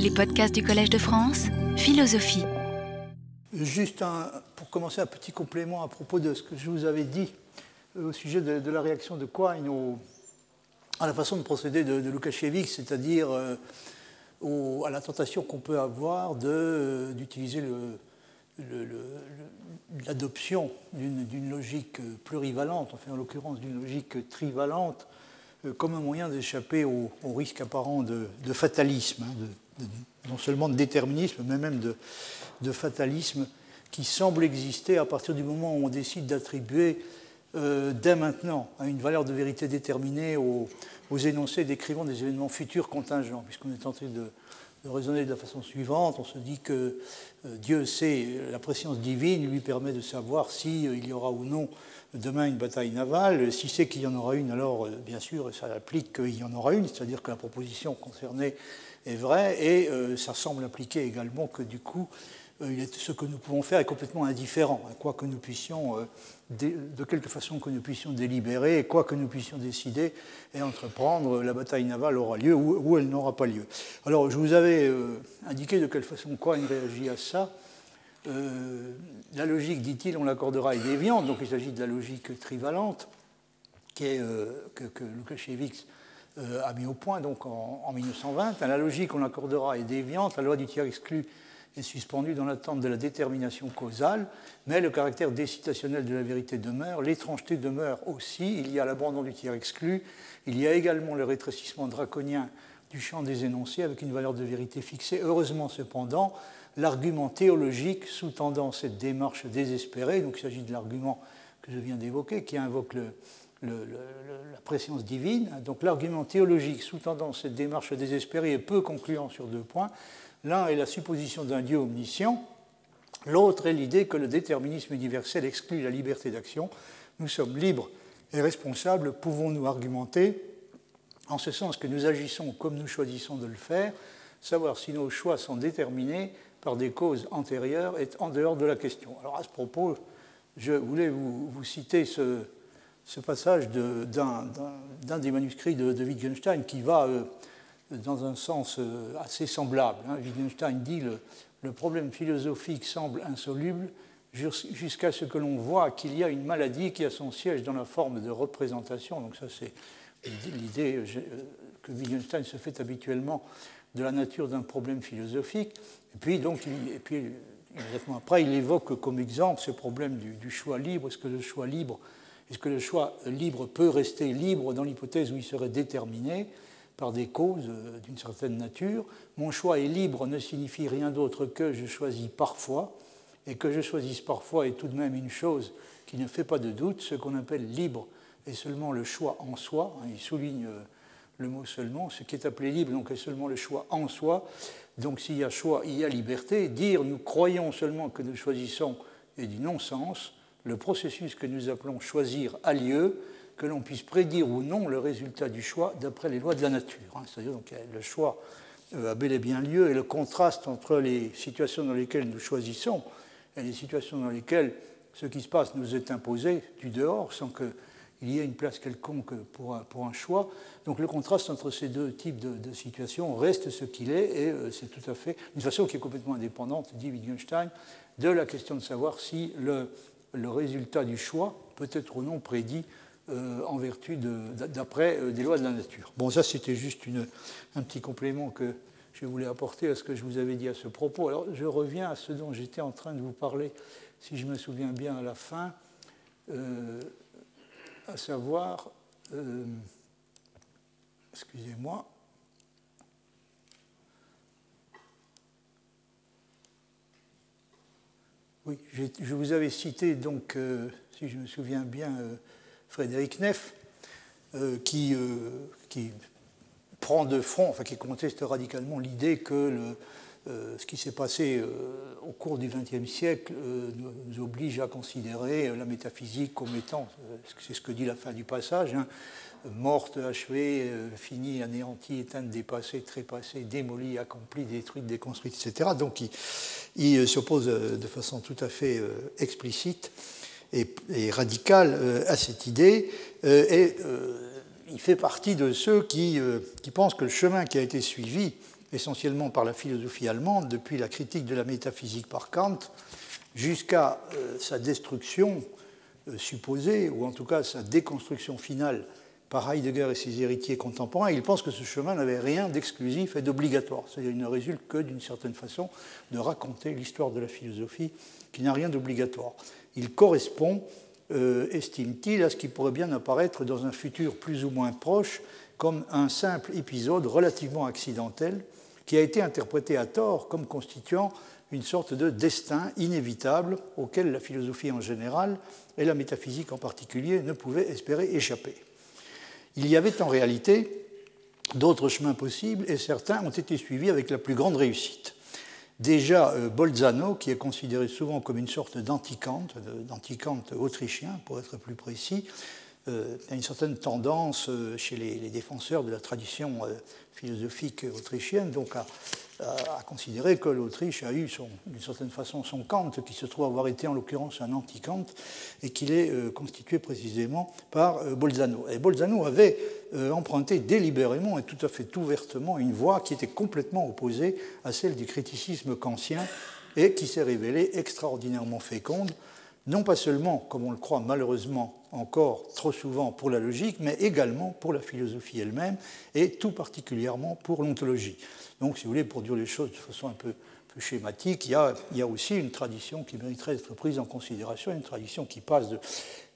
Les podcasts du Collège de France, philosophie. Juste pour commencer, un petit complément à propos de ce que je vous avais dit euh, au sujet de, la réaction de Quine à la façon de procéder de, de c'est-à-dire euh, à la tentation qu'on peut avoir euh, d'utiliser l'adoption d'une logique plurivalente, enfin en l'occurrence d'une logique trivalente, comme un moyen d'échapper au, risque apparent de, fatalisme, hein, non seulement de déterminisme, mais même de, fatalisme qui semble exister à partir du moment où on décide d'attribuer euh, dès maintenant à une valeur de vérité déterminée aux, énoncés décrivant des événements futurs contingents, puisqu'on est tenté de, de, raisonner de la façon suivante. On se dit que euh, Dieu sait, la préscience divine lui permet de savoir s'il il y aura ou non demain une bataille navale. Si c'est qu'il y en aura une, alors euh, bien sûr, ça implique qu'il y en aura une, c'est-à-dire que la proposition concernée est vraie, et euh, ça semble impliquer également que du coup, euh, ce que nous pouvons faire est complètement indifférent, hein, quoi que nous puissions, de quelque façon que nous puissions délibérer, et quoi que nous puissions décider et entreprendre, la bataille navale aura lieu ou, elle n'aura pas lieu. Alors, je vous avais indiqué de quelle façon il réagit à ça. Euh, la logique, dit-il, on l'accordera est déviante, donc il s'agit de la logique trivalente qui est, euh, que, que euh, a mis au point donc en, 1920. La logique, on l'accordera est déviante, la loi du tiers exclu est suspendue dans l'attente de la détermination causale, mais le caractère décitationnel de la vérité demeure, l'étrangeté demeure aussi, il y a l'abandon du tiers exclu, il y a également le rétrécissement draconien du champ des énoncés avec une valeur de vérité fixée. Heureusement cependant, l'argument théologique sous-tendant cette démarche désespérée, donc il s'agit de l'argument que je viens d'évoquer, qui invoque la préscience divine, donc l'argument théologique sous-tendant cette démarche désespérée est peu concluant sur deux points. L'un est la supposition d'un Dieu omniscient, l'autre est l'idée que le déterminisme universel exclut la liberté d'action. Nous sommes libres et responsables, pouvons-nous argumenter en ce sens que nous agissons comme nous choisissons de le faire, savoir si nos choix sont déterminés par des causes antérieures est en dehors de la question. Alors à ce propos, je voulais vous, citer ce, passage d'un des manuscrits de, Wittgenstein qui va euh, dans un sens euh, assez semblable. Hein. Wittgenstein dit le, le problème philosophique semble insoluble jusqu'à ce que l'on voit qu'il y a une maladie qui a son siège dans la forme de représentation. Donc ça c'est l'idée euh, que Wittgenstein se fait habituellement de la nature d'un problème philosophique. Et puis, donc, et puis, immédiatement après, il évoque comme exemple ce problème du, choix libre. Est-ce que le choix libre, est-ce que le choix libre peut rester libre dans l'hypothèse où il serait déterminé par des causes euh, d'une certaine nature? Mon choix est libre ne signifie rien d'autre que je choisis parfois, et que je choisisse parfois est tout de même une chose qui ne fait pas de doute. Ce qu'on appelle libre est seulement le choix en soi. Il souligne euh, le mot seulement, ce qui est appelé libre, donc est seulement le choix en soi. Donc s'il y a choix, il y a liberté. Dire nous croyons seulement que nous choisissons est du non-sens. Le processus que nous appelons choisir a lieu, que l'on puisse prédire ou non le résultat du choix d'après les lois de la nature. Hein. C'est-à-dire donc le choix euh, a bel et bien lieu et le contraste entre les situations dans lesquelles nous choisissons et les situations dans lesquelles ce qui se passe nous est imposé du dehors sans que il y a une place quelconque pour un, pour un, choix. Donc le contraste entre ces deux types de, situations reste ce qu'il est, et euh, c'est tout à fait une façon qui est complètement indépendante, dit Wittgenstein, de la question de savoir si le, le résultat du choix peut être ou non prédit euh, en vertu d'après euh, des lois de la nature. Bon, ça c'était juste un petit complément que je voulais apporter à ce que je vous avais dit à ce propos. Alors je reviens à ce dont j'étais en train de vous parler, si je me souviens bien à la fin à savoir, euh, excusez-moi, oui, je vous avais cité donc, euh, si je me souviens bien, euh, Frédéric Neff, qui, qui prend de front, enfin qui conteste radicalement l'idée que euh, ce qui s'est passé euh, au cours du XXe siècle euh, nous oblige à considérer la métaphysique comme étant, c'est ce que dit la fin du passage, hein, morte, achevée, finie, anéantie, éteinte, dépassée, trépassée, démolie, accomplie, détruite, déconstruite, etc. Donc il, s'oppose de façon tout à fait explicite et, radicale à cette idée. et il fait partie de ceux qui, qui pensent que le chemin qui a été suivi essentiellement par la philosophie allemande, depuis la critique de la métaphysique par Kant, jusqu'à euh, sa destruction euh, supposée, ou en tout cas sa déconstruction finale par Heidegger et ses héritiers contemporains, il pense que ce chemin n'avait rien d'exclusif et d'obligatoire. Qu'il ne résulte que d'une certaine façon de raconter l'histoire de la philosophie qui n'a rien d'obligatoire. Il correspond, euh, estime-t-il, à ce qui pourrait bien apparaître dans un futur plus ou moins proche comme un simple épisode relativement accidentel qui a été interprété à tort comme constituant une sorte de destin inévitable auquel la philosophie en général et la métaphysique en particulier ne pouvaient espérer échapper. Il y avait en réalité d'autres chemins possibles et certains ont été suivis avec la plus grande réussite. Déjà, euh, Bolzano, qui est considéré souvent comme une sorte d'anticante, d'anticante autrichien pour être plus précis, euh, a une certaine tendance euh, chez les, défenseurs de la tradition philosophique autrichienne, donc à, considérer que l'Autriche a eu d'une certaine façon son Kant, qui se trouve avoir été en l'occurrence un anti-Kant, et qu'il est euh, constitué précisément par euh, Bolzano. Et Bolzano avait euh, emprunté délibérément et tout à fait ouvertement une voie qui était complètement opposée à celle du criticisme kantien et qui s'est révélée extraordinairement féconde non pas seulement, comme on le croit malheureusement encore trop souvent pour la logique, mais également pour la philosophie elle-même, et tout particulièrement pour l'ontologie. Donc, si vous voulez, pour dire les choses de façon un peu, schématique, il y, a, aussi une tradition qui mériterait d'être prise en considération, une tradition qui, passe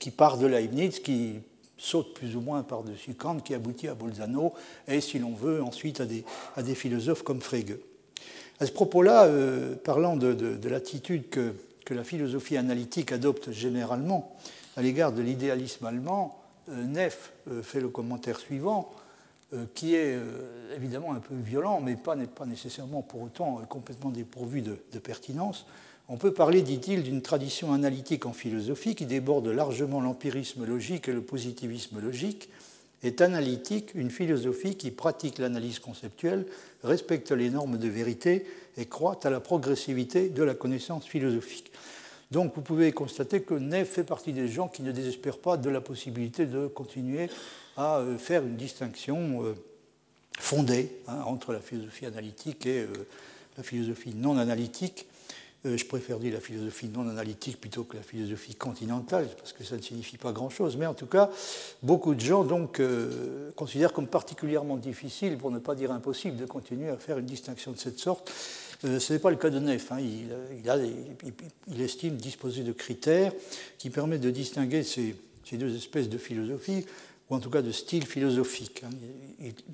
qui part de Leibniz, qui saute plus ou moins par-dessus Kant, qui aboutit à Bolzano, et si l'on veut, ensuite à des, philosophes comme Frege. À ce propos-là, euh, parlant de l'attitude que que la philosophie analytique adopte généralement à l'égard de l'idéalisme allemand, euh, Neff euh, fait le commentaire suivant, euh, qui est évidemment un peu violent, mais pas, pas nécessairement pour autant complètement dépourvu de, de pertinence. On peut parler, dit-il, d'une tradition analytique en philosophie qui déborde largement l'empirisme logique et le positivisme logique. Est analytique une philosophie qui pratique l'analyse conceptuelle, respecte les normes de vérité et croit à la progressivité de la connaissance philosophique. Donc vous pouvez constater que Ney fait partie des gens qui ne désespèrent pas de la possibilité de continuer à euh, faire une distinction euh, fondée hein, entre la philosophie analytique et euh, la philosophie non analytique. Je préfère dire la philosophie non analytique plutôt que la philosophie continentale, parce que ça ne signifie pas grand-chose. Mais en tout cas, beaucoup de gens donc considèrent comme particulièrement difficile, pour ne pas dire impossible, de continuer à faire une distinction de cette sorte. Euh, ce n'est pas le cas de Neff. Hein. Il, estime disposer de critères qui permettent de distinguer ces, deux espèces de philosophie, ou en tout cas de style philosophique. Hein.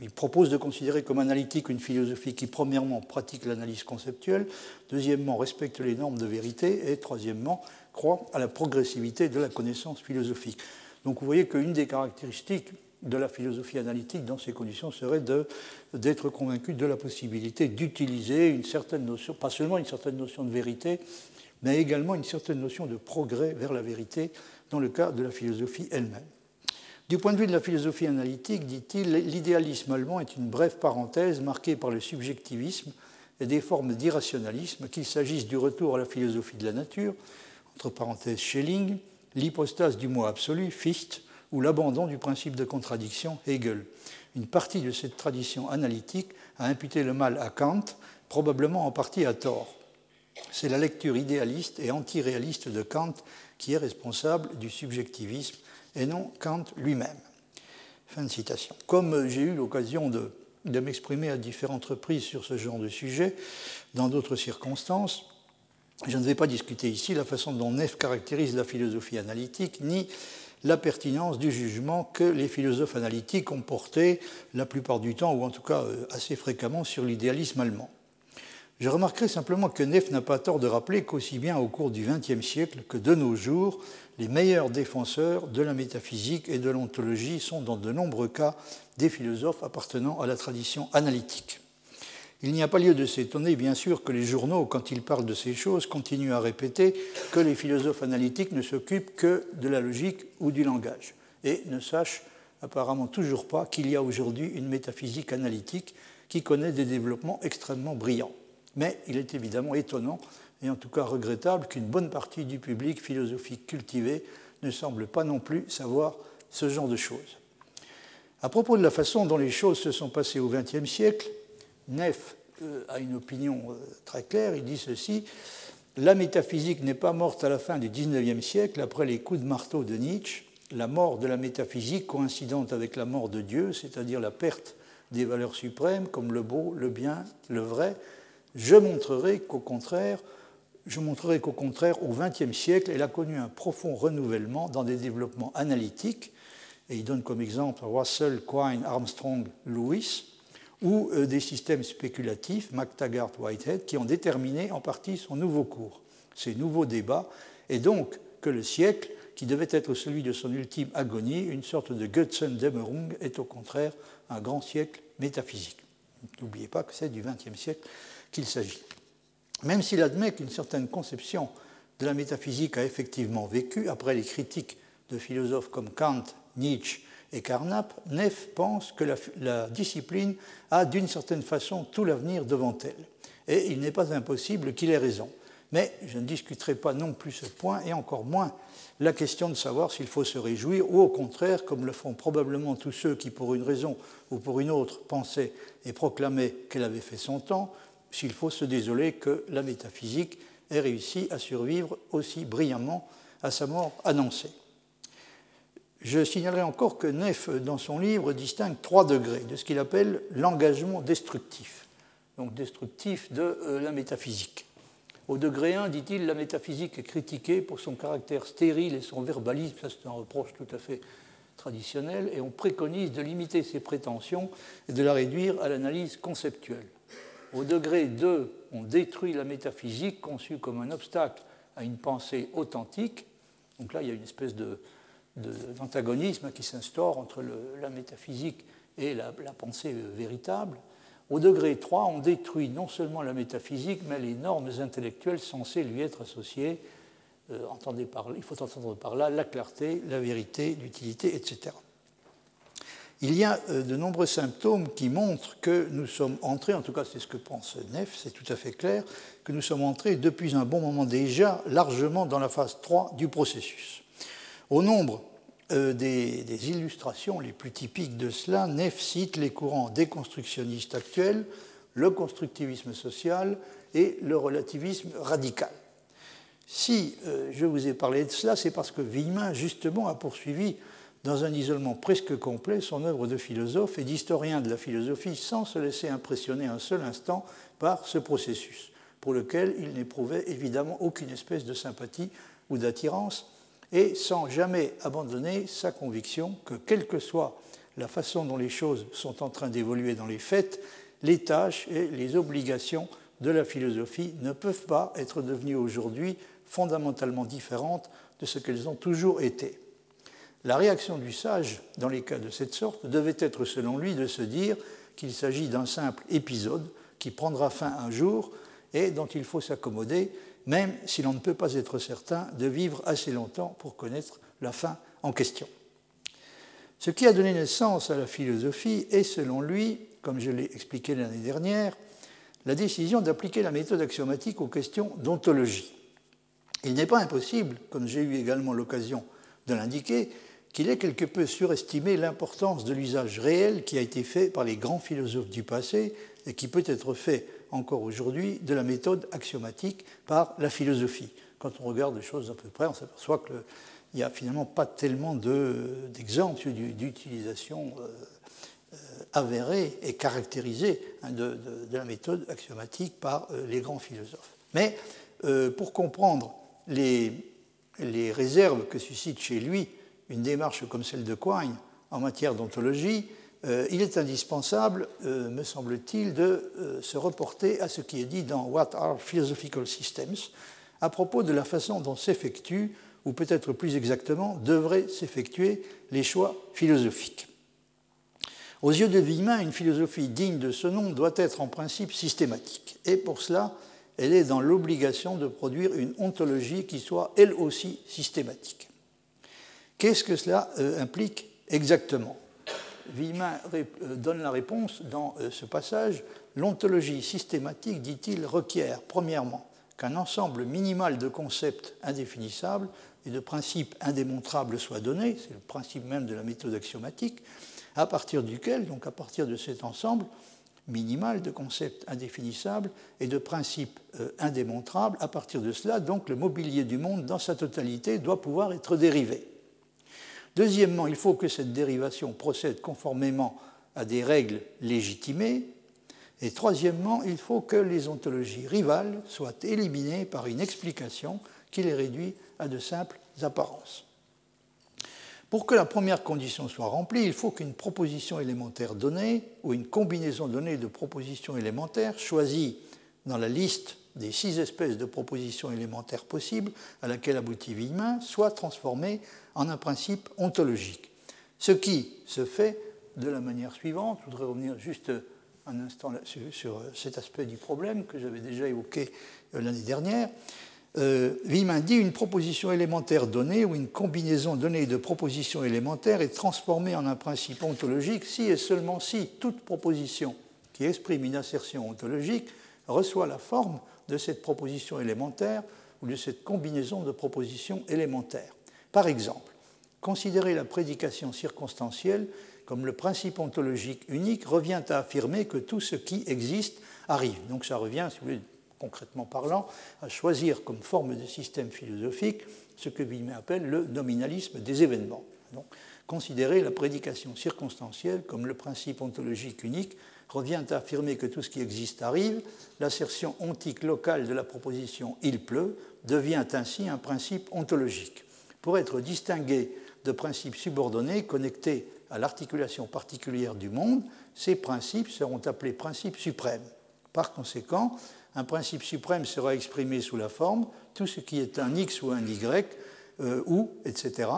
Il, propose de considérer comme analytique une philosophie qui, premièrement, pratique l'analyse conceptuelle, deuxièmement, respecte les normes de vérité, et troisièmement, croit à la progressivité de la connaissance philosophique. Donc vous voyez qu'une des caractéristiques de la philosophie analytique dans ces conditions serait d'être convaincu de la possibilité d'utiliser une certaine notion, pas seulement une certaine notion de vérité, mais également une certaine notion de progrès vers la vérité dans le cas de la philosophie elle-même. Du point de vue de la philosophie analytique, dit-il, l'idéalisme allemand est une brève parenthèse marquée par le subjectivisme et des formes d'irrationalisme, qu'il s'agisse du retour à la philosophie de la nature, entre parenthèses Schelling, l'hypostase du moi absolu, Fichte, ou l'abandon du principe de contradiction Hegel. Une partie de cette tradition analytique a imputé le mal à Kant, probablement en partie à tort. C'est la lecture idéaliste et antiréaliste de Kant qui est responsable du subjectivisme et non Kant lui-même. Fin de citation. Comme j'ai eu l'occasion de, de m'exprimer à différentes reprises sur ce genre de sujet, dans d'autres circonstances, je ne vais pas discuter ici la façon dont Neff caractérise la philosophie analytique, ni la pertinence du jugement que les philosophes analytiques ont porté la plupart du temps, ou en tout cas euh, assez fréquemment, sur l'idéalisme allemand. Je remarquerai simplement que Neff n'a pas tort de rappeler qu'aussi bien au cours du XXe siècle que de nos jours, les meilleurs défenseurs de la métaphysique et de l'ontologie sont dans de nombreux cas des philosophes appartenant à la tradition analytique. Il n'y a pas lieu de s'étonner, bien sûr, que les journaux, quand ils parlent de ces choses, continuent à répéter que les philosophes analytiques ne s'occupent que de la logique ou du langage, et ne sachent apparemment toujours pas qu'il y a aujourd'hui une métaphysique analytique qui connaît des développements extrêmement brillants. Mais il est évidemment étonnant, et en tout cas regrettable, qu'une bonne partie du public philosophique cultivé ne semble pas non plus savoir ce genre de choses. À propos de la façon dont les choses se sont passées au XXe siècle, Neff a une opinion très claire. Il dit ceci La métaphysique n'est pas morte à la fin du XIXe siècle, après les coups de marteau de Nietzsche. La mort de la métaphysique, coïncidente avec la mort de Dieu, c'est-à-dire la perte des valeurs suprêmes comme le beau, le bien, le vrai, je montrerai qu'au contraire, au XXe siècle, elle a connu un profond renouvellement dans des développements analytiques, et il donne comme exemple Russell, Quine, Armstrong, Lewis, ou euh, des systèmes spéculatifs, McTaggart, Whitehead, qui ont déterminé en partie son nouveau cours, ses nouveaux débats, et donc que le siècle, qui devait être celui de son ultime agonie, une sorte de Götzendämmerung, est au contraire un grand siècle métaphysique. N'oubliez pas que c'est du XXe siècle qu'il s'agit. Même s'il admet qu'une certaine conception de la métaphysique a effectivement vécu, après les critiques de philosophes comme Kant, Nietzsche et Carnap, Neff pense que la, discipline a d'une certaine façon tout l'avenir devant elle. Et il n'est pas impossible qu'il ait raison. Mais je ne discuterai pas non plus ce point, et encore moins la question de savoir s'il faut se réjouir, ou au contraire, comme le font probablement tous ceux qui, pour une raison ou pour une autre, pensaient et proclamaient qu'elle avait fait son temps, s'il faut se désoler que la métaphysique ait réussi à survivre aussi brillamment à sa mort annoncée. Je signalerai encore que Neff, dans son livre, distingue trois degrés de ce qu'il appelle l'engagement destructif, donc destructif de euh, la métaphysique. Au degré 1, dit-il, la métaphysique est critiquée pour son caractère stérile et son verbalisme, ça c'est un reproche tout à fait traditionnel, et on préconise de limiter ses prétentions et de la réduire à l'analyse conceptuelle. Au degré 2, on détruit la métaphysique conçue comme un obstacle à une pensée authentique. Donc là, il y a une espèce d'antagonisme qui s'instaure entre la métaphysique et la, pensée véritable. Au degré 3, on détruit non seulement la métaphysique, mais les normes intellectuelles censées lui être associées. Euh, il faut entendre par là la clarté, la vérité, l'utilité, etc. Il y a euh, de nombreux symptômes qui montrent que nous sommes entrés, en tout cas c'est ce que pense Neff, c'est tout à fait clair, que nous sommes entrés depuis un bon moment déjà largement dans la phase 3 du processus. Au nombre euh, des, illustrations les plus typiques de cela, Neff cite les courants déconstructionnistes actuels, le constructivisme social et le relativisme radical. Si euh, je vous ai parlé de cela, c'est parce que Villemin, justement, a poursuivi dans un isolement presque complet son œuvre de philosophe et d'historien de la philosophie sans se laisser impressionner un seul instant par ce processus, pour lequel il n'éprouvait évidemment aucune espèce de sympathie ou d'attirance, et sans jamais abandonner sa conviction que, quelle que soit la façon dont les choses sont en train d'évoluer dans les faits, les tâches et les obligations de la philosophie ne peuvent pas être devenues aujourd'hui fondamentalement différentes de ce qu'elles ont toujours été. La réaction du sage, dans les cas de cette sorte, devait être, selon lui, de se dire qu'il s'agit d'un simple épisode qui prendra fin un jour et dont il faut s'accommoder même si l'on ne peut pas être certain de vivre assez longtemps pour connaître la fin en question. Ce qui a donné naissance à la philosophie est, selon lui, comme je l'ai expliqué l'année dernière, la décision d'appliquer la méthode axiomatique aux questions d'ontologie. Il n'est pas impossible, comme j'ai eu également l'occasion de l'indiquer, qu'il ait quelque peu surestimé l'importance de l'usage réel qui a été fait par les grands philosophes du passé et qui peut être fait encore aujourd'hui de la méthode axiomatique par la philosophie. Quand on regarde les choses à peu près, on s'aperçoit qu'il n'y a finalement pas tellement d'exemples d'utilisation euh, euh, avérée et caractérisée hein, de, la méthode axiomatique par euh, les grands philosophes. Mais pour comprendre les réserves que suscite chez lui une démarche comme celle de Quine en matière d'ontologie, euh, il est indispensable, euh, me semble-t-il, de euh, se reporter à ce qui est dit dans What are Philosophical Systems à propos de la façon dont s'effectuent, ou peut-être plus exactement, devraient s'effectuer les choix philosophiques. Aux yeux de Villemin, une philosophie digne de ce nom doit être en principe systématique, et pour cela, elle est dans l'obligation de produire une ontologie qui soit elle aussi systématique. Qu'est-ce que cela implique exactement? Villemin euh, donne la réponse dans euh, ce passage. L'ontologie systématique, dit-il, requiert, premièrement, qu'un ensemble minimal de concepts indéfinissables et de principes indémontrables soit donné, c'est le principe même de la méthode axiomatique, à partir duquel, donc à partir de cet ensemble, minimale, de concepts indéfinissables et de principes euh, indémontrables. À partir de cela, donc, le mobilier du monde dans sa totalité doit pouvoir être dérivé. Deuxièmement, il faut que cette dérivation procède conformément à des règles légitimées. Et troisièmement, il faut que les ontologies rivales soient éliminées par une explication qui les réduit à de simples apparences. Pour que la première condition soit remplie, il faut qu'une proposition élémentaire donnée ou une combinaison donnée de propositions élémentaires choisies dans la liste des six espèces de propositions élémentaires possibles à laquelle aboutit Villemin soit transformée en un principe ontologique. Ce qui se fait de la manière suivante. Je voudrais revenir juste un instant sur cet aspect du problème que j'avais déjà évoqué euh, l'année dernière. Euh, dit une proposition élémentaire donnée ou une combinaison donnée de propositions élémentaires est transformée en un principe ontologique si et seulement si toute proposition qui exprime une assertion ontologique reçoit la forme de cette proposition élémentaire ou de cette combinaison de propositions élémentaires. Par exemple, considérer la prédication circonstancielle comme le principe ontologique unique revient à affirmer que tout ce qui existe arrive. Donc ça revient, si vous voulez, concrètement parlant, à choisir comme forme de système philosophique ce que Villemin appelle le nominalisme des événements. Donc, considérer la prédication circonstancielle comme le principe ontologique unique revient à affirmer que tout ce qui existe arrive. L'assertion ontique locale de la proposition il pleut devient ainsi un principe ontologique. Pour être distingué de principes subordonnés connectés à l'articulation particulière du monde, ces principes seront appelés principes suprêmes. Par conséquent, un principe suprême sera exprimé sous la forme tout ce qui est un x ou un y, euh, ou, etc.,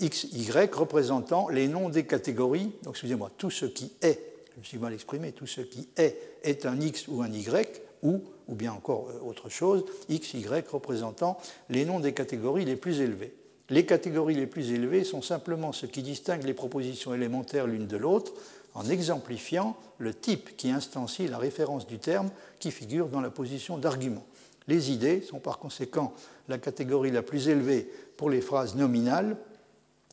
x, y représentant les noms des catégories, donc excusez-moi, tout ce qui est, je me suis mal exprimé, tout ce qui est est un x ou un y, ou, ou bien encore euh, autre chose, x, y représentant les noms des catégories les plus élevées. Les catégories les plus élevées sont simplement ce qui distingue les propositions élémentaires l'une de l'autre, en exemplifiant le type qui instancie la référence du terme qui figure dans la position d'argument. Les idées sont par conséquent la catégorie la plus élevée pour les phrases nominales,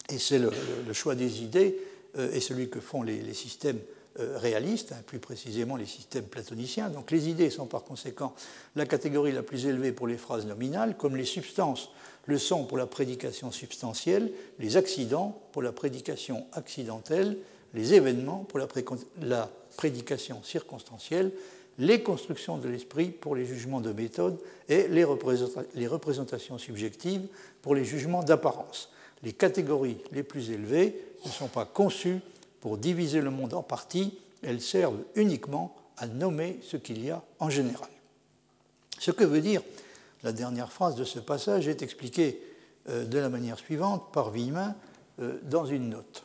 et c'est le, choix des idées euh, et celui que font les, systèmes réalistes, hein, plus précisément les systèmes platoniciens. Donc les idées sont par conséquent la catégorie la plus élevée pour les phrases nominales, comme les substances le sont pour la prédication substantielle, les accidents pour la prédication accidentelle, les événements pour la, prédication circonstancielle, les constructions de l'esprit pour les jugements de méthode et les, représentations subjectives pour les jugements d'apparence. Les catégories les plus élevées ne sont pas conçues pour diviser le monde en parties, elles servent uniquement à nommer ce qu'il y a en général. Ce que veut dire la dernière phrase de ce passage est expliquée euh, de la manière suivante par Villemin euh, dans une note.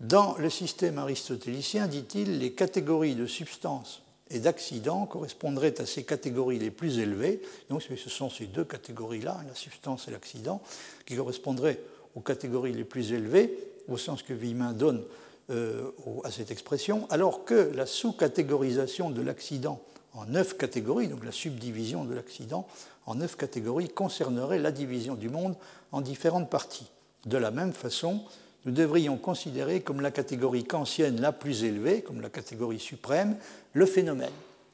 Dans le système aristotélicien, dit-il, les catégories de substance et d'accident correspondraient à ces catégories les plus élevées. Donc ce sont ces deux catégories-là, la substance et l'accident, qui correspondraient aux catégories les plus élevées, au sens que Villemin donne euh, à cette expression, alors que la sous-catégorisation de l'accident en neuf catégories, donc la subdivision de l'accident en neuf catégories, concernerait la division du monde en différentes parties. De la même façon, nous devrions considérer comme la catégorie kantienne la plus élevée, comme la catégorie suprême, le phénomène.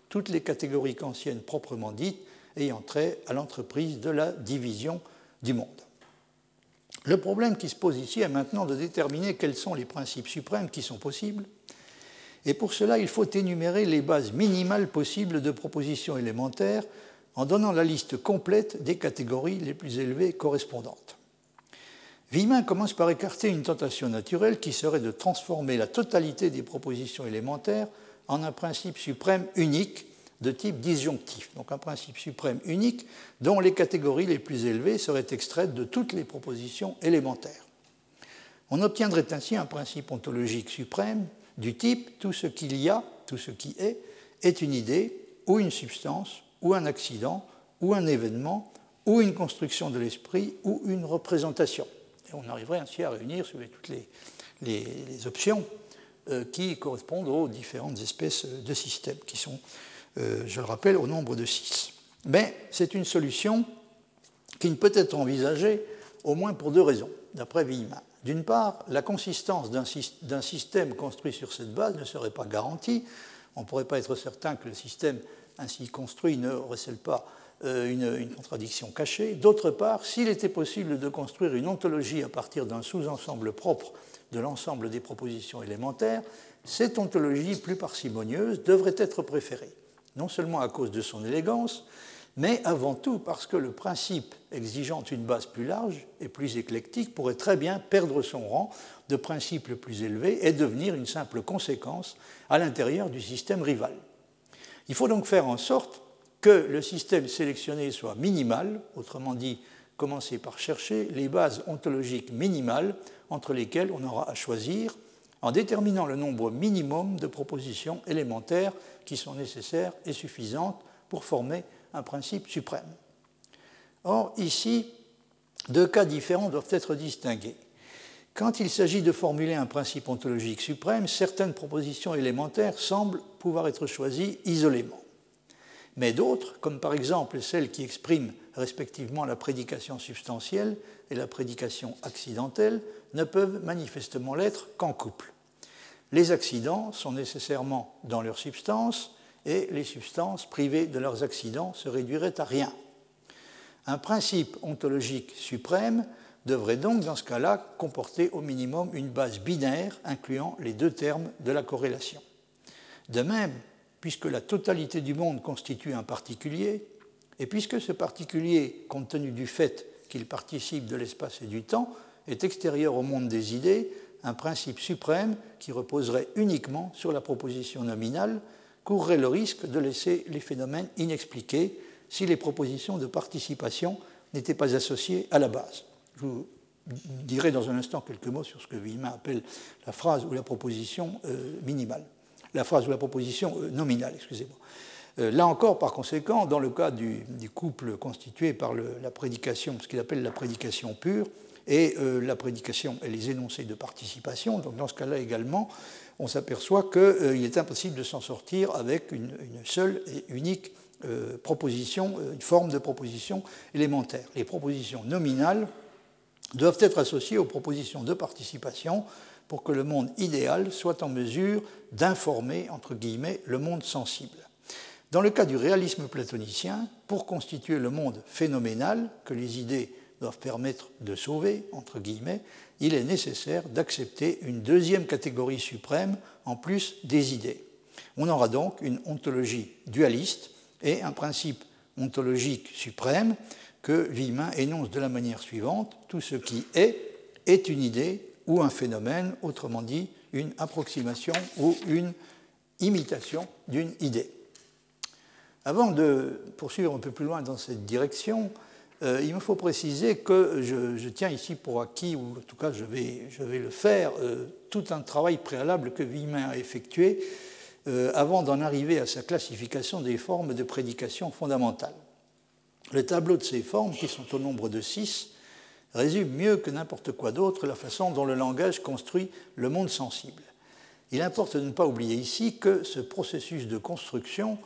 Toutes les catégories kantiennes proprement dites ayant trait à l'entreprise de la division du monde. Le problème qui se pose ici est maintenant de déterminer quels sont les principes suprêmes qui sont possibles et pour cela, il faut énumérer les bases minimales possibles de propositions élémentaires en donnant la liste complète des catégories les plus élevées correspondantes. Villemin commence par écarter une tentation naturelle qui serait de transformer la totalité des propositions élémentaires en un principe suprême unique de type disjonctif, donc un principe suprême unique dont les catégories les plus élevées seraient extraites de toutes les propositions élémentaires. On obtiendrait ainsi un principe ontologique suprême du type tout ce qu'il y a, tout ce qui est, est une idée ou une substance ou un accident ou un événement ou une construction de l'esprit ou une représentation. Et on arriverait ainsi à réunir toutes les, options euh, qui correspondent aux différentes espèces de systèmes, qui sont, euh, je le rappelle, au nombre de six. Mais c'est une solution qui ne peut être envisagée au moins pour deux raisons, d'après Villemin. D'une part, la consistance d'un système construit sur cette base ne serait pas garantie. on ne pourrait pas être certain que le système ainsi construit ne recèle pas euh, une, contradiction cachée. D'autre part, s'il était possible de construire une ontologie à partir d'un sous-ensemble propre de l'ensemble des propositions élémentaires, cette ontologie plus parcimonieuse devrait être préférée, non seulement à cause de son élégance, mais avant tout parce que le principe exigeant une base plus large et plus éclectique pourrait très bien perdre son rang de principe le plus élevé et devenir une simple conséquence à l'intérieur du système rival. Il faut donc faire en sorte que le système sélectionné soit minimal, autrement dit, commencer par chercher les bases ontologiques minimales entre lesquelles on aura à choisir en déterminant le nombre minimum de propositions élémentaires qui sont nécessaires et suffisantes pour former un principe suprême. Or, ici, deux cas différents doivent être distingués. Quand il s'agit de formuler un principe ontologique suprême, certaines propositions élémentaires semblent pouvoir être choisies isolément. Mais d'autres, comme par exemple celles qui expriment respectivement la prédication substantielle et la prédication accidentelle, ne peuvent manifestement l'être qu'en couple. Les accidents sont nécessairement dans leur substance et les substances privées de leurs accidents se réduiraient à rien. Un principe ontologique suprême devrait donc dans ce cas-là comporter au minimum une base binaire incluant les deux termes de la corrélation. De même, puisque la totalité du monde constitue un particulier, et puisque ce particulier, compte tenu du fait qu'il participe de l'espace et du temps, est extérieur au monde des idées, un principe suprême qui reposerait uniquement sur la proposition nominale courrait le risque de laisser les phénomènes inexpliqués si les propositions de participation n'étaient pas associées à la base. Je vous dirai dans un instant quelques mots sur ce que Villemin appelle la phrase ou la proposition euh, minimale, la phrase ou la proposition euh, nominale, excusez-moi. Euh, là encore, par conséquent, dans le cas du, couple constitué par la prédication, ce qu'il appelle la prédication pure, et la prédication et les énoncés de participation, donc dans ce cas-là également, on s'aperçoit qu'il est impossible de s'en sortir avec une, seule et unique proposition, une forme de proposition élémentaire. Les propositions nominales doivent être associées aux propositions de participation pour que le monde idéal soit en mesure d'informer, entre guillemets, le monde sensible. Dans le cas du réalisme platonicien, pour constituer le monde phénoménal que les idées doivent permettre de sauver, entre guillemets, il est nécessaire d'accepter une deuxième catégorie suprême en plus des idées. On aura donc une ontologie dualiste et un principe ontologique suprême que Villemin énonce de la manière suivante tout ce qui est est une idée ou un phénomène, autrement dit une approximation ou une imitation d'une idée. Avant de poursuivre un peu plus loin dans cette direction, euh, il me faut préciser que je, tiens ici pour acquis, ou en tout cas je vais, le faire, euh, tout un travail préalable que Villemin a effectué euh, avant d'en arriver à sa classification des formes de prédication fondamentale. Le tableau de ces formes, qui sont au nombre de six, résume mieux que n'importe quoi d'autre la façon dont le langage construit le monde sensible. Il importe de ne pas oublier ici que ce processus de construction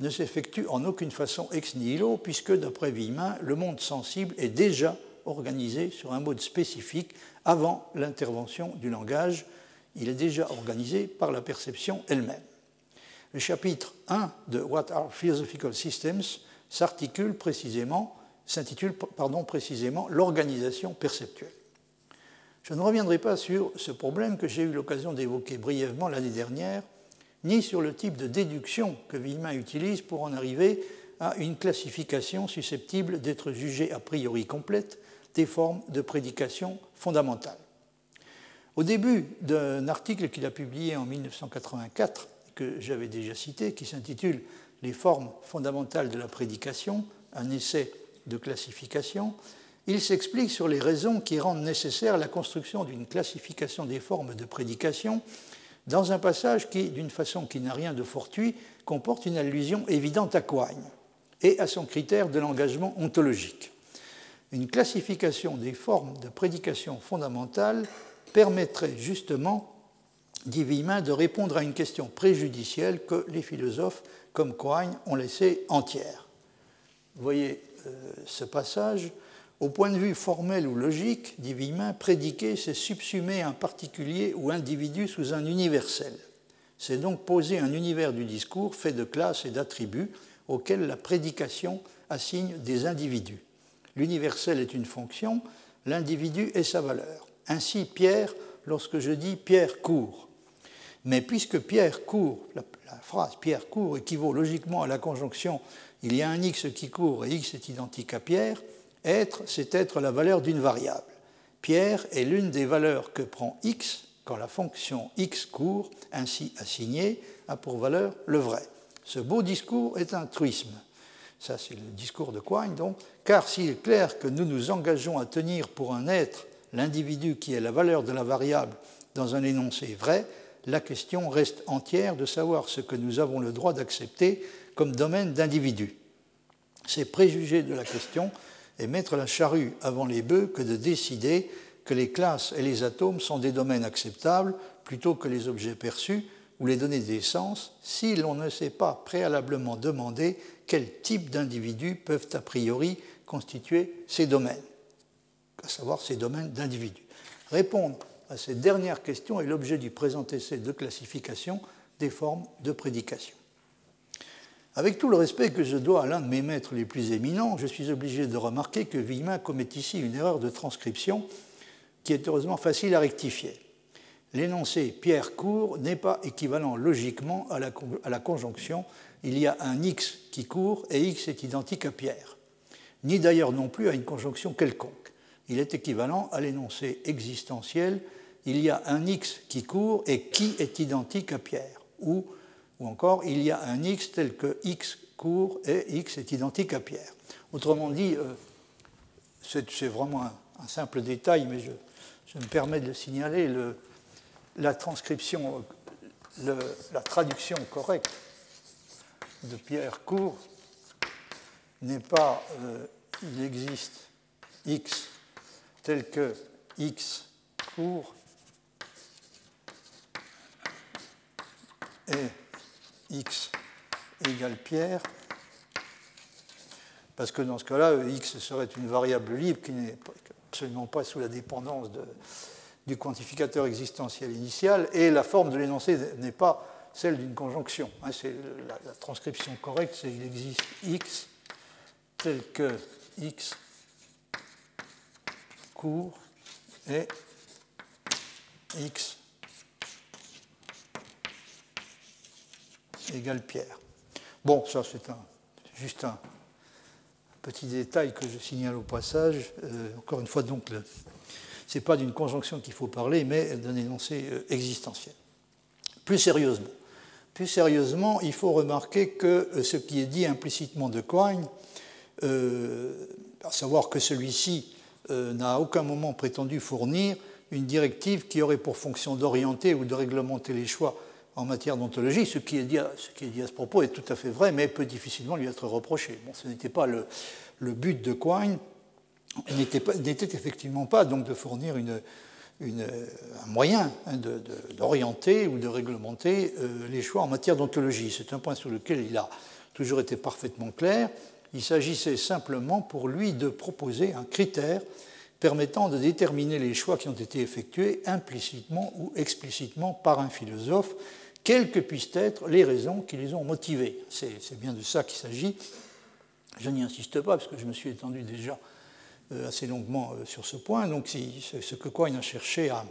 ne s'effectue en aucune façon ex nihilo, puisque, d'après Villemin, le monde sensible est déjà organisé sur un mode spécifique avant l'intervention du langage. Il est déjà organisé par la perception elle-même. Le chapitre 1 de What are Philosophical Systems s'articule précisément, s'intitule pardon, précisément l'organisation perceptuelle. Je ne reviendrai pas sur ce problème que j'ai eu l'occasion d'évoquer brièvement l'année dernière, ni sur le type de déduction que Villemin utilise pour en arriver à une classification susceptible d'être jugée a priori complète des formes de prédication fondamentale. Au début d'un article qu'il a publié en 1984, que j'avais déjà cité, qui s'intitule les formes fondamentales de la prédication, un essai de classification, il s'explique sur les raisons qui rendent nécessaire la construction d'une classification des formes de prédication dans un passage qui, d'une façon qui n'a rien de fortuit, comporte une allusion évidente à Quine et à son critère de l'engagement ontologique. Une classification des formes de prédication fondamentale permettrait justement, dit Villemin, de répondre à une question préjudicielle que les philosophes comme Quine, ont laissé entière. Vous voyez euh, ce passage. Au point de vue formel ou logique, dit Villemin, prédiquer, c'est subsumer un particulier ou individu sous un universel. c'est donc poser un univers du discours fait de classes et d'attributs auxquels la prédication assigne des individus. L'universel est une fonction, l'individu est sa valeur. Ainsi, Pierre, lorsque je dis Pierre court, mais puisque Pierre court, la, phrase Pierre court équivaut logiquement à la conjonction il y a un x qui court et x est identique à Pierre, être, c'est être la valeur d'une variable. Pierre est l'une des valeurs que prend x quand la fonction x court, ainsi assignée, a pour valeur le vrai. Ce beau discours est un truisme. Ça, c'est le discours de Quine, donc, car s'il est clair que nous nous engageons à tenir pour un être l'individu qui est la valeur de la variable dans un énoncé vrai, la question reste entière de savoir ce que nous avons le droit d'accepter comme domaine d'individu. C'est préjuger de la question et mettre la charrue avant les bœufs que de décider que les classes et les atomes sont des domaines acceptables plutôt que les objets perçus ou les données d'essence si l'on ne s'est pas préalablement demandé quel type d'individus peuvent a priori constituer ces domaines, à savoir ces domaines d'individus. Répondre à cette dernière question est l'objet du présent essai de classification des formes de prédication. Avec tout le respect que je dois à l'un de mes maîtres les plus éminents, je suis obligé de remarquer que Villemin commet ici une erreur de transcription qui est heureusement facile à rectifier. L'énoncé Pierre court n'est pas équivalent logiquement à la, à la, conjonction il y a un x qui court et x est identique à Pierre, ni d'ailleurs non plus à une conjonction quelconque. Il est équivalent à l'énoncé existentiel il y a un x qui court et qui est identique à Pierre, ou, ou encore il y a un x tel que x court et x est identique à Pierre. Autrement dit, euh, c'est vraiment un, simple détail, mais je, me permets de le signaler, le, la transcription, la traduction correcte de Pierre court n'est pas euh, il existe x tel que x court et x égale Pierre, parce que dans ce cas-là, x serait une variable libre qui n'est absolument pas sous la dépendance du quantificateur existentiel initial, et la forme de l'énoncé n'est pas celle d'une conjonction. Hein, la, la, transcription correcte, c'est qu'il existe x tel que x court et x égale Pierre. Bon, ça c'est juste un petit détail que je signale au passage. Euh, encore une fois, donc, ce n'est pas d'une conjonction qu'il faut parler, mais d'un énoncé euh, existentiel. Plus sérieusement, plus sérieusement, il faut remarquer que euh, ce qui est dit implicitement de Quine, à savoir que celui-ci n'a à aucun moment prétendu fournir une directive qui aurait pour fonction d'orienter ou de réglementer les choix en matière d'ontologie, ce, qui est dit à, ce propos est tout à fait vrai, mais peut difficilement lui être reproché. Bon, ce n'était pas le, but de Quine, n'était effectivement pas donc de fournir un moyen hein, d'orienter ou de réglementer euh, les choix en matière d'ontologie. C'est un point sur lequel il a toujours été parfaitement clair. Il s'agissait simplement pour lui de proposer un critère permettant de déterminer les choix qui ont été effectués implicitement ou explicitement par un philosophe quelles que puissent être les raisons qui les ont motivés. C'est bien de ça qu'il s'agit. Je n'y insiste pas parce que je me suis étendu déjà euh, assez longuement euh, sur ce point. Donc, ce que Quine a cherché à,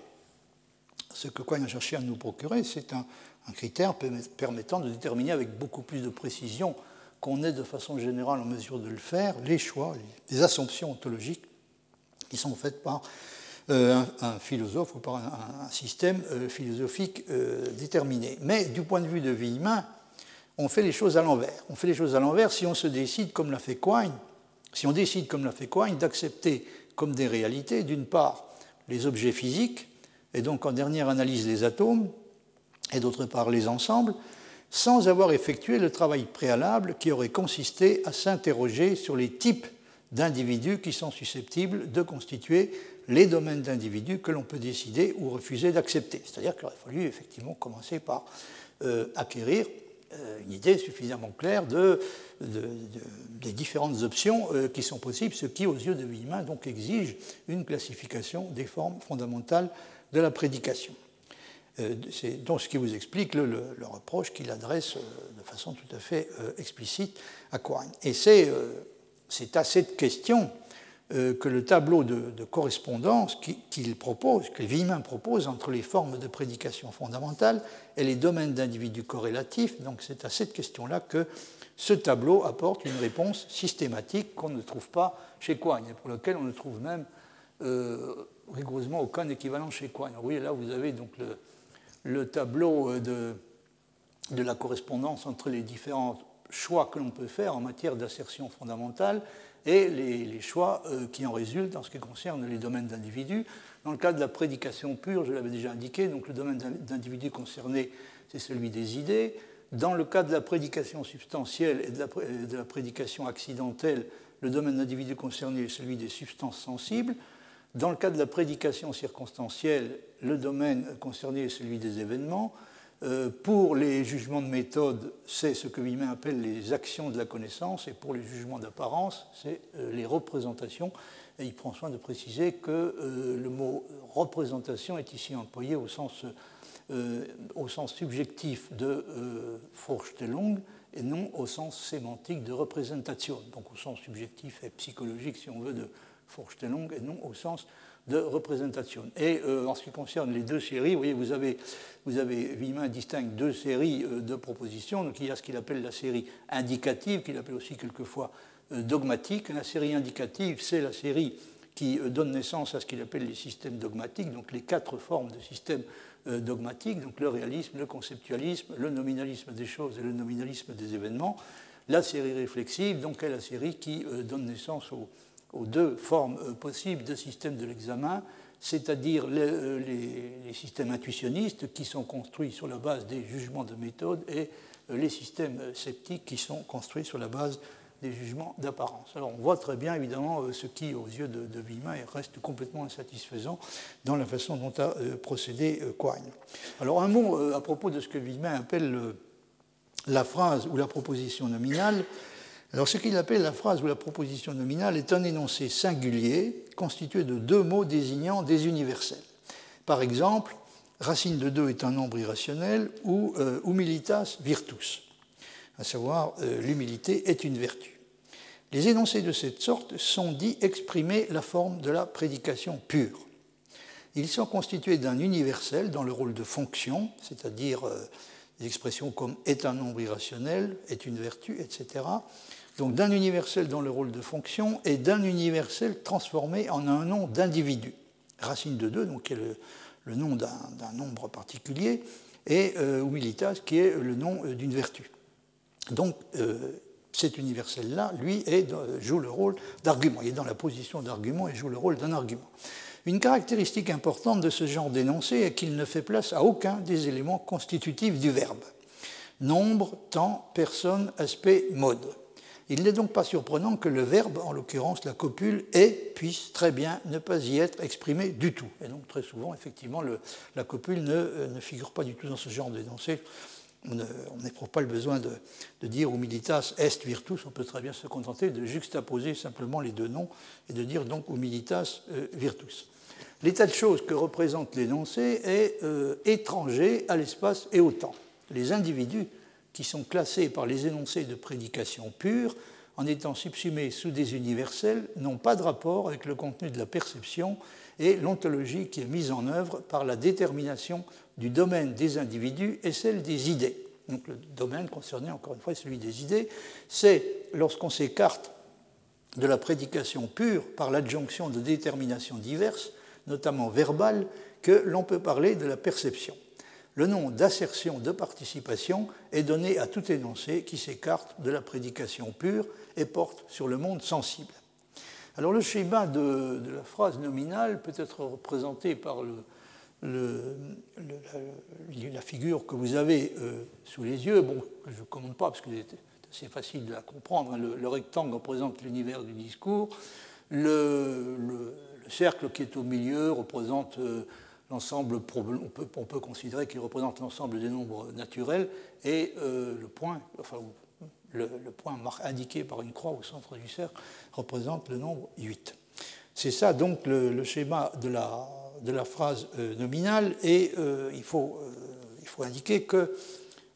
ce que a cherché à nous procurer, c'est un, critère permettant de déterminer avec beaucoup plus de précision qu'on est de façon générale en mesure de le faire, les choix, les assumptions ontologiques qui sont faites par euh, un, philosophe ou par un, système euh, philosophique euh, déterminé. Mais du point de vue de vie humaine, on fait les choses à l'envers. On fait les choses à l'envers si on se décide, comme l'a fait Quine, si on décide, comme l'a fait Quine, d'accepter comme des réalités, d'une part, les objets physiques, et donc en dernière analyse les atomes, et d'autre part les ensembles, sans avoir effectué le travail préalable qui aurait consisté à s'interroger sur les types d'individus qui sont susceptibles de constituer les domaines d'individus que l'on peut décider ou refuser d'accepter. C'est-à-dire qu'il aurait fallu effectivement commencer par euh, acquérir euh, une idée suffisamment claire de, des différentes options euh, qui sont possibles, ce qui, aux yeux de Villemin, donc exige une classification des formes fondamentales de la prédication. c'est donc ce qui vous explique le, reproche qu'il adresse de façon tout à fait explicite à Quine. Et c'est à cette question que le tableau de, correspondance qu'il propose, que Villemin propose entre les formes de prédication fondamentale et les domaines d'individus corrélatifs. Donc c'est à cette question-là que ce tableau apporte une réponse systématique qu'on ne trouve pas chez Coigne et pour laquelle on ne trouve même euh, rigoureusement aucun équivalent chez Coigne. Oui, là vous avez donc le, tableau euh, de la correspondance entre les différents choix que l'on peut faire en matière d'assertion fondamentale et les, choix euh, qui en résultent en ce qui concerne les domaines d'individus. Dans le cas de la prédication pure, je l'avais déjà indiqué, donc le domaine d'individu concerné, c'est celui des idées. Dans le cas de la prédication substantielle et de la, prédication accidentelle, le domaine d'individu concerné est celui des substances sensibles. Dans le cas de la prédication circonstancielle, le domaine concerné est celui des événements. Euh, pour les jugements de méthode, c'est ce que Villemin appelle les actions de la connaissance, et pour les jugements d'apparence, c'est euh, les représentations. Et il prend soin de préciser que euh, le mot représentation est ici employé au sens, au sens subjectif de Vorstellung et non au sens sémantique de représentation, donc au sens subjectif et psychologique, si on veut, de Vorstellung et non au sens de représentation. Et euh, en ce qui concerne les deux séries, vous voyez, vous avez, vous avez distingue deux séries euh, de propositions. Donc il y a ce qu'il appelle la série indicative, qu'il appelle aussi quelquefois euh, dogmatique. La série indicative, c'est la série qui donne naissance à ce qu'il appelle les systèmes dogmatiques, donc les quatre formes de systèmes dogmatiques, donc le réalisme, le conceptualisme, le nominalisme des choses et le nominalisme des événements. La série réflexive, donc, est la série qui donne naissance aux aux deux formes euh, possibles de systèmes de l'examen, c'est-à-dire euh, les, systèmes intuitionnistes qui sont construits sur la base des jugements de méthode et euh, les systèmes sceptiques qui sont construits sur la base des jugements d'apparence. Alors on voit très bien évidemment ce qui, aux yeux de, de reste complètement insatisfaisant dans la façon dont a procédé Quine. Alors un mot à propos de ce que Villemin appelle la phrase ou la proposition nominale. Alors, ce qu'il appelle la phrase ou la proposition nominale est un énoncé singulier constitué de deux mots désignant des universels. Par exemple, racine de 2 est un nombre irrationnel ou euh, humilitas virtus, à savoir euh, l'humilité est une vertu. Les énoncés de cette sorte sont dits exprimer la forme de la prédication pure. Ils sont constitués d'un universel dans le rôle de fonction, c'est-à-dire euh, des expressions comme est un nombre irrationnel, est une vertu, etc., donc d'un universel dans le rôle de fonction et d'un universel transformé en un nom d'individu. Racine de 2, donc qui est le, nom d'un nombre particulier, et euh, humilitas, qui est le nom euh, d'une vertu. Donc euh, cet universel-là, lui, joue le rôle d'argument. Il est dans la position d'argument et joue le rôle d'un argument. Une caractéristique importante de ce genre d'énoncé est qu'il ne fait place à aucun des éléments constitutifs du verbe. Nombre, temps, personne, aspect, mode. Il n'est donc pas surprenant que le verbe, en l'occurrence la copule, est, puisse très bien ne pas y être exprimé du tout. Et donc très souvent, effectivement, la copule euh, ne, figure pas du tout dans ce genre d'énoncé. On n'éprouve pas le besoin de, dire humilitas est virtus, on peut très bien se contenter de juxtaposer simplement les deux noms et de dire donc humilitas euh, virtus. L'état de choses que représente l'énoncé est euh, étranger à l'espace et au temps. Les individus qui sont classés par les énoncés de prédication pure, en étant subsumés sous des universels, n'ont pas de rapport avec le contenu de la perception et l'ontologie qui est mise en œuvre par la détermination du domaine des individus et celle des idées. Donc le domaine concerné, encore une fois, est celui des idées. C'est lorsqu'on s'écarte de la prédication pure par l'adjonction de déterminations diverses, notamment verbales, que l'on peut parler de la perception le nom d'assertion de participation est donné à tout énoncé qui s'écarte de la prédication pure et porte sur le monde sensible. Alors le schéma de, la phrase nominale peut être représenté par la, figure que vous avez euh, sous les yeux, bon, que je ne commande pas parce que c'est assez facile de la comprendre. Hein. Le, rectangle représente l'univers du discours, le, cercle qui est au milieu représente euh, l'ensemble, on peut, on peut considérer qu'il représente l'ensemble des nombres naturels, et euh, le point, enfin, le, point indiqué par une croix au centre du cercle représente le nombre 8. C'est ça donc le, schéma de la, de la phrase nominale et il faut, il, faut, indiquer que,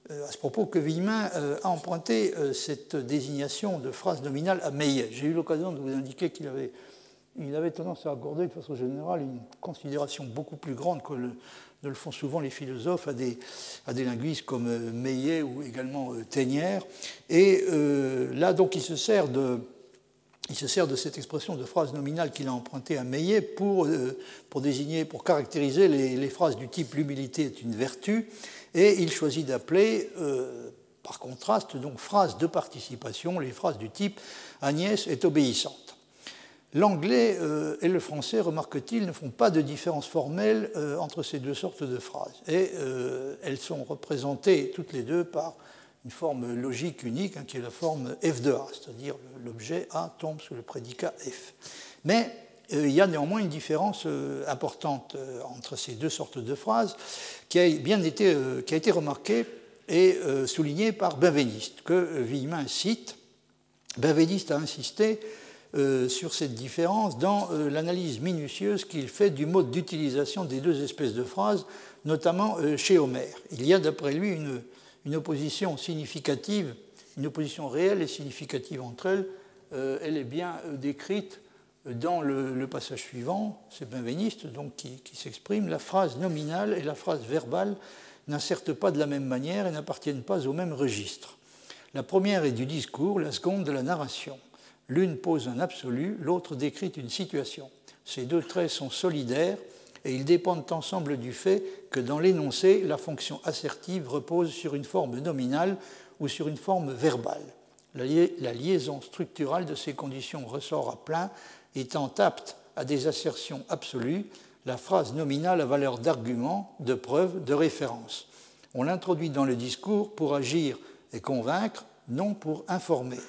à ce propos que Villemin a emprunté cette désignation de phrase nominale à Meillet. J'ai eu l'occasion de vous indiquer qu'il avait il avait tendance à accorder de façon générale une considération beaucoup plus grande que ne le font souvent les philosophes à des, linguistes comme euh, Meillet ou également euh, Ténière. Et euh, là, donc, il se sert de, cette expression de phrase nominale qu'il a empruntée à Meillet pour, désigner, pour caractériser les, phrases du type l'humilité est une vertu, et il choisit d'appeler, par contraste, donc phrase de participation, les phrases du type Agnès est obéissante. L'anglais euh, et le français, remarque-t-il, ne font pas de différence formelle euh, entre ces deux sortes de phrases. Et euh, elles sont représentées toutes les deux par une forme logique unique, hein, qui est la forme F de A, c'est-à-dire l'objet A tombe sous le prédicat F. Mais il y a néanmoins une différence importante entre ces deux sortes de phrases qui a, bien été, qui a été remarquée et soulignée par Benveniste, que Villemin cite. Benveniste a insisté euh, sur cette différence dans euh, l'analyse minutieuse qu'il fait du mode d'utilisation des deux espèces de phrases, notamment euh, chez Homère. Il y a d'après lui une, opposition significative, une opposition réelle et significative entre elles. elle est bien décrite dans le, passage suivant, c'est Benveniste donc qui, qui s'exprime, la phrase nominale et la phrase verbale n'insertent pas de la même manière et n'appartiennent pas au même registre. La première est du discours, la seconde de la narration. L'une pose un absolu, l'autre décrit une situation. Ces deux traits sont solidaires et ils dépendent ensemble du fait que dans l'énoncé, la fonction assertive repose sur une forme nominale ou sur une forme verbale. La liaison structurale de ces conditions ressort à plein, étant apte à des assertions absolues, la phrase nominale a valeur d'argument, de preuve, de référence. On l'introduit dans le discours pour agir et convaincre, non pour informer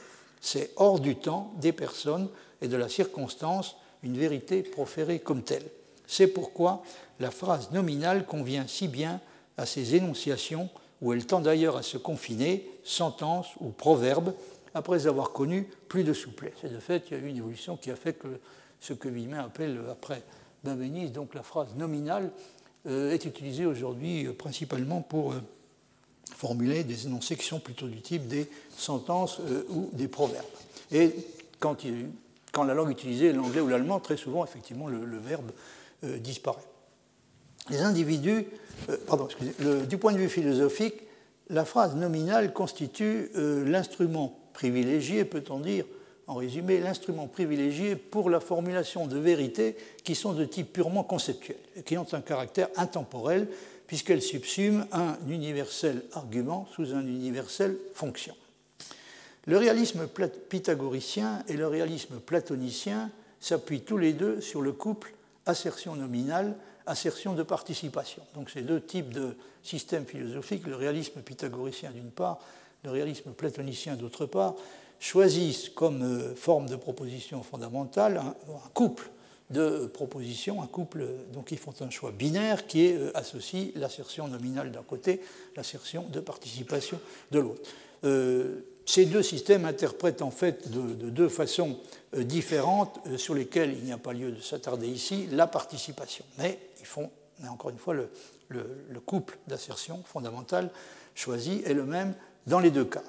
c'est hors du temps, des personnes et de la circonstance une vérité proférée comme telle. C'est pourquoi la phrase nominale convient si bien à ces énonciations où elle tend d'ailleurs à se confiner, sentence ou proverbe, après avoir connu plus de souplesse. Et de fait, il y a eu une évolution qui a fait que ce que Villemin appelle après Benveniste, donc la phrase nominale, euh, est utilisée aujourd'hui euh, principalement pour euh, formuler des énoncés qui sont plutôt du type des sentences euh, ou des proverbes. Et quand, la langue utilisée est l'anglais ou l'allemand, très souvent, effectivement, le, verbe euh, disparaît. Les individus, euh, pardon, excusez, du point de vue philosophique, la phrase nominale constitue l'instrument privilégié, peut-on dire, en résumé, l'instrument privilégié pour la formulation de vérités qui sont de type purement conceptuel, qui ont un caractère intemporel puisqu'elle subsume un universel argument sous un universel fonction. Le réalisme pythagoricien et le réalisme platonicien s'appuient tous les deux sur le couple assertion nominale, assertion de participation. Donc ces deux types de systèmes philosophiques, le réalisme pythagoricien d'une part, le réalisme platonicien d'autre part, choisissent comme euh, forme de proposition fondamentale un, couple de propositions, un couple, donc ils font un choix binaire qui est, euh, associe l'assertion nominale d'un côté, l'assertion de participation de l'autre. Euh, ces deux systèmes interprètent en fait de, deux façons euh, différentes sur lesquelles il n'y a pas lieu de s'attarder ici la participation. Mais ils font, encore une fois, le, le couple d'assertion fondamentale choisi est le même dans les deux cas.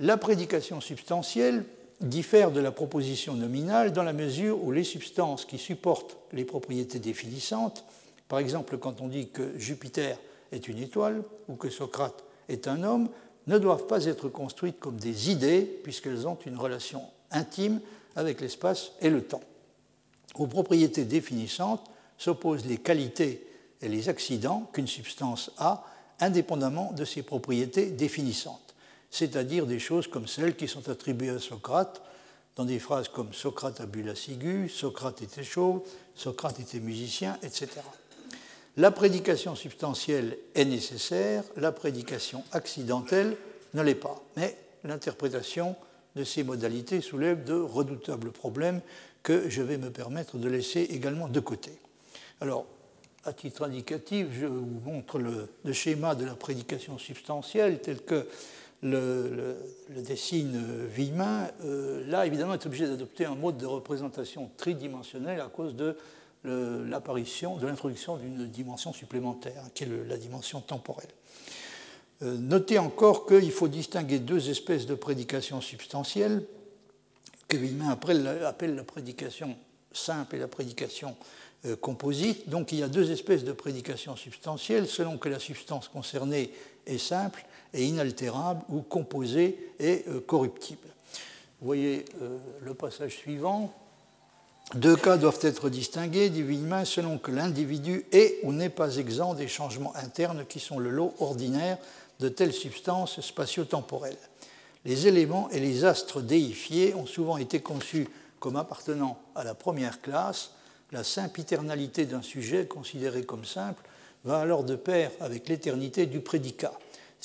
La prédication substantielle diffère de la proposition nominale dans la mesure où les substances qui supportent les propriétés définissantes, par exemple quand on dit que Jupiter est une étoile ou que Socrate est un homme, ne doivent pas être construites comme des idées puisqu'elles ont une relation intime avec l'espace et le temps. Aux propriétés définissantes s'opposent les qualités et les accidents qu'une substance a indépendamment de ses propriétés définissantes c'est-à-dire des choses comme celles qui sont attribuées à Socrate dans des phrases comme Socrate a bu la ciguë, Socrate était chaud, Socrate était musicien, etc. La prédication substantielle est nécessaire, la prédication accidentelle ne l'est pas. Mais l'interprétation de ces modalités soulève de redoutables problèmes que je vais me permettre de laisser également de côté. Alors, à titre indicatif, je vous montre le, le schéma de la prédication substantielle tel que le, dessine Villemin, euh, là, évidemment, est obligé d'adopter un mode de représentation tridimensionnel à cause de l'apparition de l'introduction d'une dimension supplémentaire, qui est la dimension temporelle. Euh, notez encore qu'il faut distinguer deux espèces de prédication substantielle, que Villemin appelle la prédication simple et la prédication euh, composite. Donc il y a deux espèces de prédication substantielle selon que la substance concernée est simple et inaltérable ou composée et euh, corruptible. Vous voyez le passage suivant. Deux cas doivent être distingués, dit Villemin, selon que l'individu est ou n'est pas exempt des changements internes qui sont le lot ordinaire de telles substances spatio-temporelles. Les éléments et les astres déifiés ont souvent été conçus comme appartenant à la première classe. La sempiternalité d'un sujet considéré comme simple va alors de pair avec l'éternité du prédicat.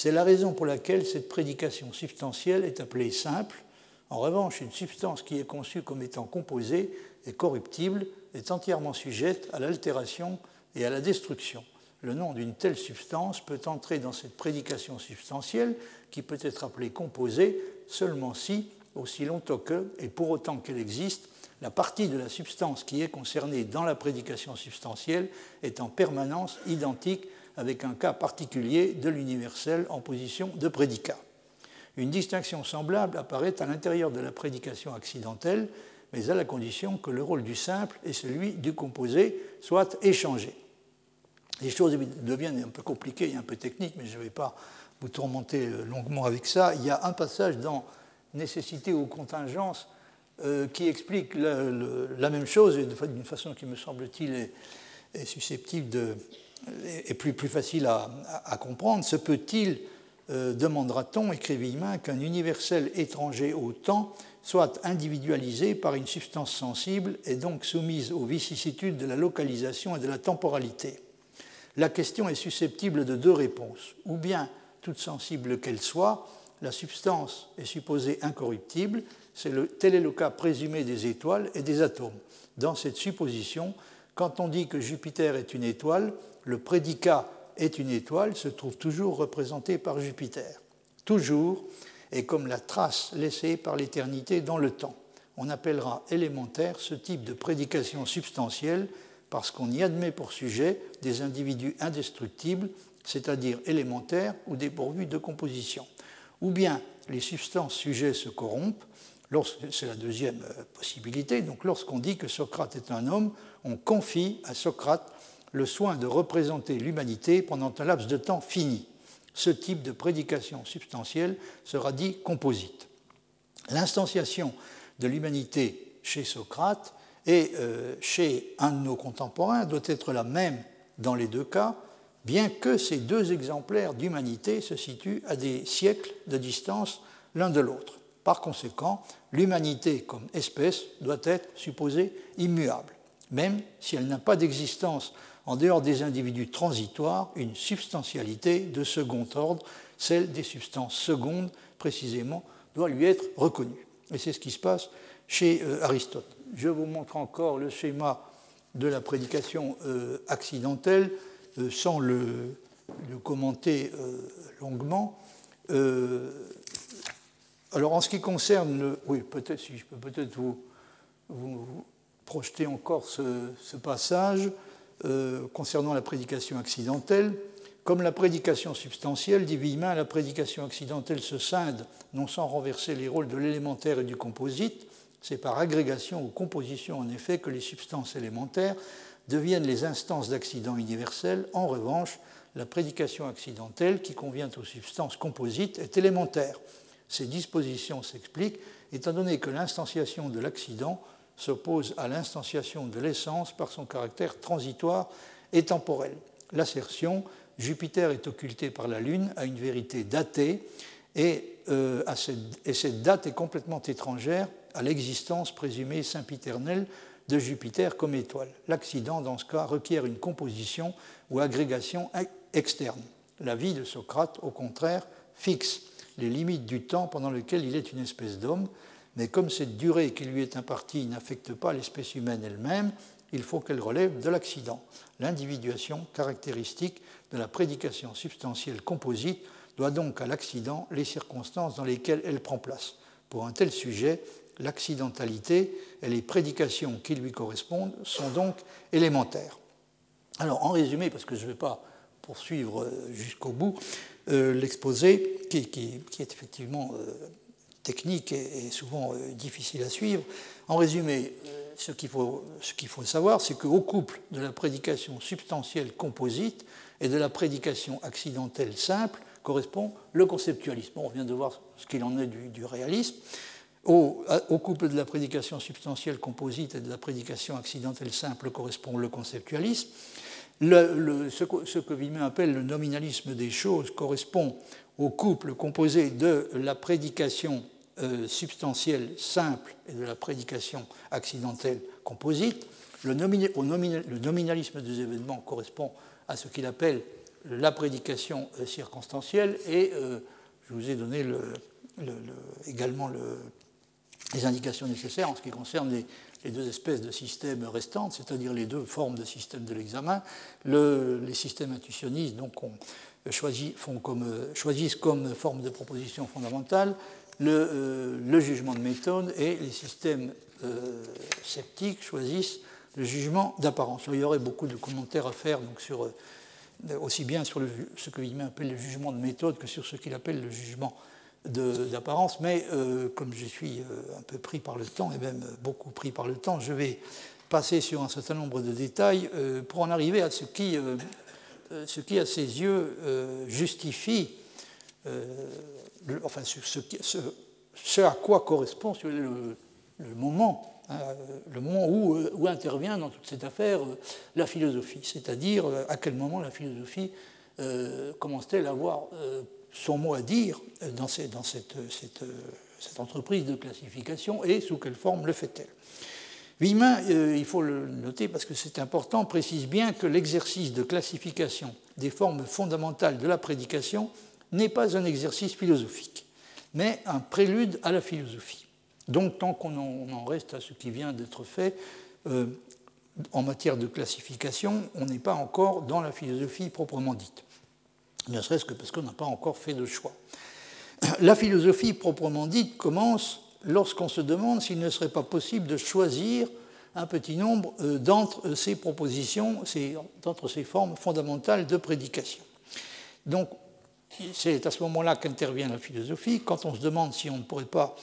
C'est la raison pour laquelle cette prédication substantielle est appelée simple. En revanche, une substance qui est conçue comme étant composée et corruptible est entièrement sujette à l'altération et à la destruction le nom d'une telle substance peut entrer dans cette prédication substantielle qui peut être appelée composée seulement si, aussi longtemps que, et pour autant qu'elle existe, la partie de la substance qui est concernée dans la prédication substantielle est en permanence identique avec un cas particulier de l'universel en position de prédicat. Une distinction semblable apparaît à l'intérieur de la prédication accidentelle, mais à la condition que le rôle du simple et celui du composé soient échangés. Les choses deviennent un peu compliquées et un peu techniques, mais je ne vais pas vous tourmenter euh, longuement avec ça. Il y a un passage dans Nécessité ou contingence euh, qui explique la, même chose d'une façon qui me semble-t-il est, susceptible de, est plus, facile à, comprendre. Se peut-il, euh, demandera-t-on, écrit qu'un universel étranger au temps soit individualisé par une substance sensible et donc soumise aux vicissitudes de la localisation et de la temporalité? La question est susceptible de deux réponses. Ou bien, toute sensible qu'elle soit, la substance est supposée incorruptible, le, tel est le cas présumé des étoiles et des atomes. Dans cette supposition, quand on dit que Jupiter est une étoile, le prédicat est une étoile se trouve toujours représenté par Jupiter. Toujours, et comme la trace laissée par l'éternité dans le temps. On appellera élémentaire ce type de prédication substantielle parce qu'on y admet pour sujet des individus indestructibles, c'est-à-dire élémentaires ou dépourvus de composition. Ou bien les substances sujets se corrompent, c'est la deuxième euh, possibilité, donc lorsqu'on dit que Socrate est un homme, on confie à Socrate le soin de représenter l'humanité pendant un laps de temps fini. Ce type de prédication substantielle sera dit composite. L'instanciation de l'humanité chez Socrate et euh, chez un de nos contemporains doit être la même dans les deux cas, bien que ces deux exemplaires d'humanité se situent à des siècles de distance l'un de l'autre. Par conséquent, l'humanité comme espèce doit être supposée immuable, même si elle n'a pas d'existence en dehors des individus transitoires, une substantialité de second ordre, celle des substances secondes précisément, doit lui être reconnue. Et c'est ce qui se passe chez euh, Aristote je vous montre encore le schéma de la prédication euh, accidentelle euh, sans le, commenter longuement. alors en ce qui concerne. Oui, peut-être si je peux peut-être vous, projeter encore ce, passage concernant la prédication accidentelle. Comme la prédication substantielle, dit Villemin, la prédication accidentelle se scinde, non sans renverser les rôles de l'élémentaire et du composite, c'est par agrégation ou composition, en effet, que les substances élémentaires deviennent les instances d'accident universel. En revanche, la prédication accidentelle, qui convient aux substances composites, est élémentaire. Ces dispositions s'expliquent étant donné que l'instanciation de l'accident s'oppose à l'instanciation de l'essence par son caractère transitoire et temporel. L'assertion Jupiter est occulté par la Lune a une vérité datée et, euh, et cette date est complètement étrangère à l'existence présumée sempiternelle de Jupiter comme étoile. L'accident, dans ce cas, requiert une composition ou agrégation externe. La vie de Socrate, au contraire, fixe les limites du temps pendant lequel il est une espèce d'homme, mais comme cette durée qui lui est impartie n'affecte pas l'espèce humaine elle-même, il faut qu'elle relève de l'accident. L'individuation caractéristique de la prédication substantielle composite doit donc à l'accident les circonstances dans lesquelles elle prend place. Pour un tel sujet, l'accidentalité et les prédications qui lui correspondent sont donc élémentaires. Alors, en résumé, parce que je ne vais pas poursuivre euh, jusqu'au bout, euh, l'exposé, qui, est effectivement euh, technique et, souvent difficile à suivre, en résumé, ce qu'il faut, faut, savoir, c'est qu'au couple de la prédication substantielle composite et de la prédication accidentelle simple correspond le conceptualisme. on vient de voir ce qu'il en est du réalisme. Au, couple de la prédication substantielle composite et de la prédication accidentelle simple correspond le conceptualisme. ce, que, Villemin appelle le nominalisme des choses correspond au couple composé de la prédication euh, substantielle simple et de la prédication accidentelle composite. Le, nominalisme des événements correspond à ce qu'il appelle la prédication euh, circonstancielle et euh, je vous ai donné également le, les indications nécessaires en ce qui concerne les, deux espèces de systèmes restantes, c'est-à-dire les deux formes de système de l'examen. les systèmes intuitionnistes donc, font comme, choisissent comme forme de proposition fondamentale le, euh, jugement de méthode et les systèmes euh, sceptiques choisissent le jugement d'apparence. Il y aurait beaucoup de commentaires à faire donc, sur, euh, aussi bien sur ce que Villemin appelle le jugement de méthode que sur ce qu'il appelle le jugement d'apparence, mais euh, comme je suis euh, un peu pris par le temps, et même beaucoup pris par le temps, je vais passer sur un certain nombre de détails euh, pour en arriver à ce qui, ce qui à ses yeux, justifie, enfin, ce, ce, à quoi correspond le, moment, hein, le moment où, intervient dans toute cette affaire la philosophie, c'est-à-dire à quel moment la philosophie commence-t-elle à avoir son mot à dire dans, cette, entreprise de classification et sous quelle forme le fait-elle? Villemin, euh, il faut le noter parce que c'est important, précise bien que l'exercice de classification des formes fondamentales de la prédication n'est pas un exercice philosophique, mais un prélude à la philosophie. Donc tant qu'on en reste à ce qui vient d'être fait, euh, en matière de classification, on n'est pas encore dans la philosophie proprement dite ne serait-ce que parce qu'on n'a pas encore fait de choix. La philosophie proprement dite commence lorsqu'on se demande s'il ne serait pas possible de choisir un petit nombre euh, d'entre ces propositions, d'entre ces formes fondamentales de prédication. Donc, c'est à ce moment-là qu'intervient la philosophie, quand on se demande si on ne pourrait pas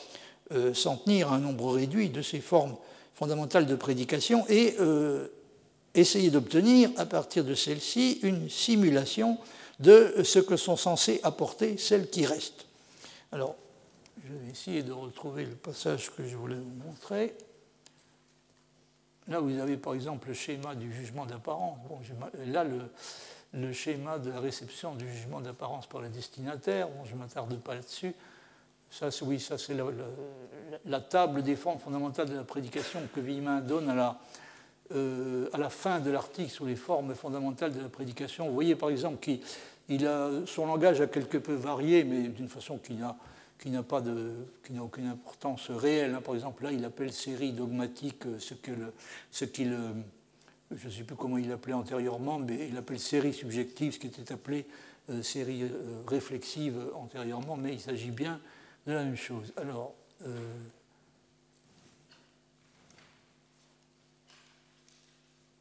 euh, s'en tenir à un nombre réduit de ces formes fondamentales de prédication et euh, essayer d'obtenir, à partir de celles-ci, une simulation de ce que sont censées apporter celles qui restent. Alors, je vais essayer de retrouver le passage que je voulais vous montrer. Là, vous avez par exemple le schéma du jugement d'apparence. Bon, là, le, schéma de la réception du jugement d'apparence par le destinataire, bon, je ne m'attarde pas là-dessus. Ça, oui, ça c'est la, table des formes fondamentales de la prédication que Villemin donne à la, euh, à la fin de l'article sur les formes fondamentales de la prédication. Vous voyez par exemple qu'il a, son langage a quelque peu varié, mais d'une façon qui n'a qui n'a pas de, qui n'a aucune importance réelle. Hein. Par exemple, là, il appelle série dogmatique euh, ce que ce qu'il, euh, je ne sais plus comment il l'appelait antérieurement, mais il appelle série subjective, ce qui était appelé série réflexive antérieurement, mais il s'agit bien de la même chose. Alors,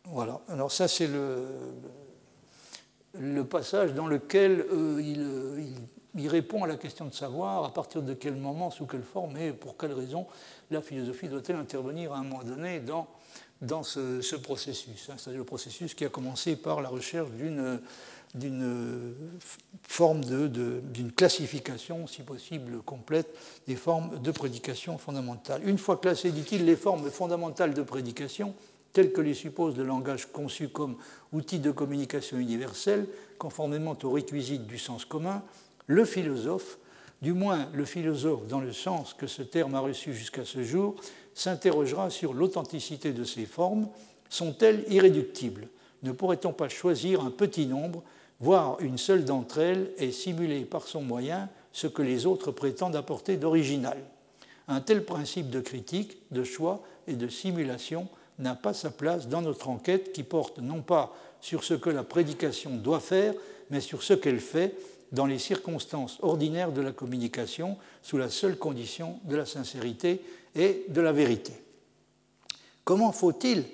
Voilà, alors ça c'est le, le, passage dans lequel euh, il, il, répond à la question de savoir à partir de quel moment, sous quelle forme et pour quelle raison la philosophie doit-elle intervenir à un moment donné dans, dans ce, processus. Hein. C'est-à-dire le processus qui a commencé par la recherche d'une d'une forme d'une de, classification, si possible complète, des formes de prédication fondamentale. Une fois classées, dit-il, les formes fondamentales de prédication, tel que les suppose le langage conçu comme outil de communication universelle, conformément aux réquisites du sens commun, le philosophe, du moins le philosophe dans le sens que ce terme a reçu jusqu'à ce jour, s'interrogera sur l'authenticité de ces formes. Sont-elles irréductibles? Ne pourrait-on pas choisir un petit nombre, voire une seule d'entre elles, et simuler par son moyen ce que les autres prétendent apporter d'original? Un tel principe de critique, de choix et de simulation n'a pas sa place dans notre enquête qui porte non pas sur ce que la prédication doit faire, mais sur ce qu'elle fait dans les circonstances ordinaires de la communication, sous la seule condition de la sincérité et de la vérité. Comment faut-il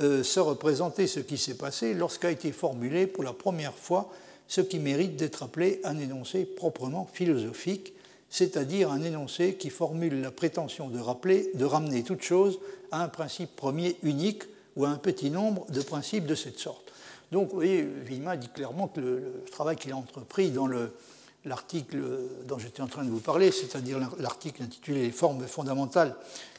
euh, se représenter ce qui s'est passé lorsqu'a été formulé pour la première fois ce qui mérite d'être appelé un énoncé proprement philosophique, c'est-à-dire un énoncé qui formule la prétention de, rappeler, de ramener toute chose à un principe premier unique ou à un petit nombre de principes de cette sorte? Donc, vous voyez, Villemin dit clairement que le, travail qu'il a entrepris dans l'article dont j'étais en train de vous parler, c'est-à-dire l'article intitulé Les formes fondamentales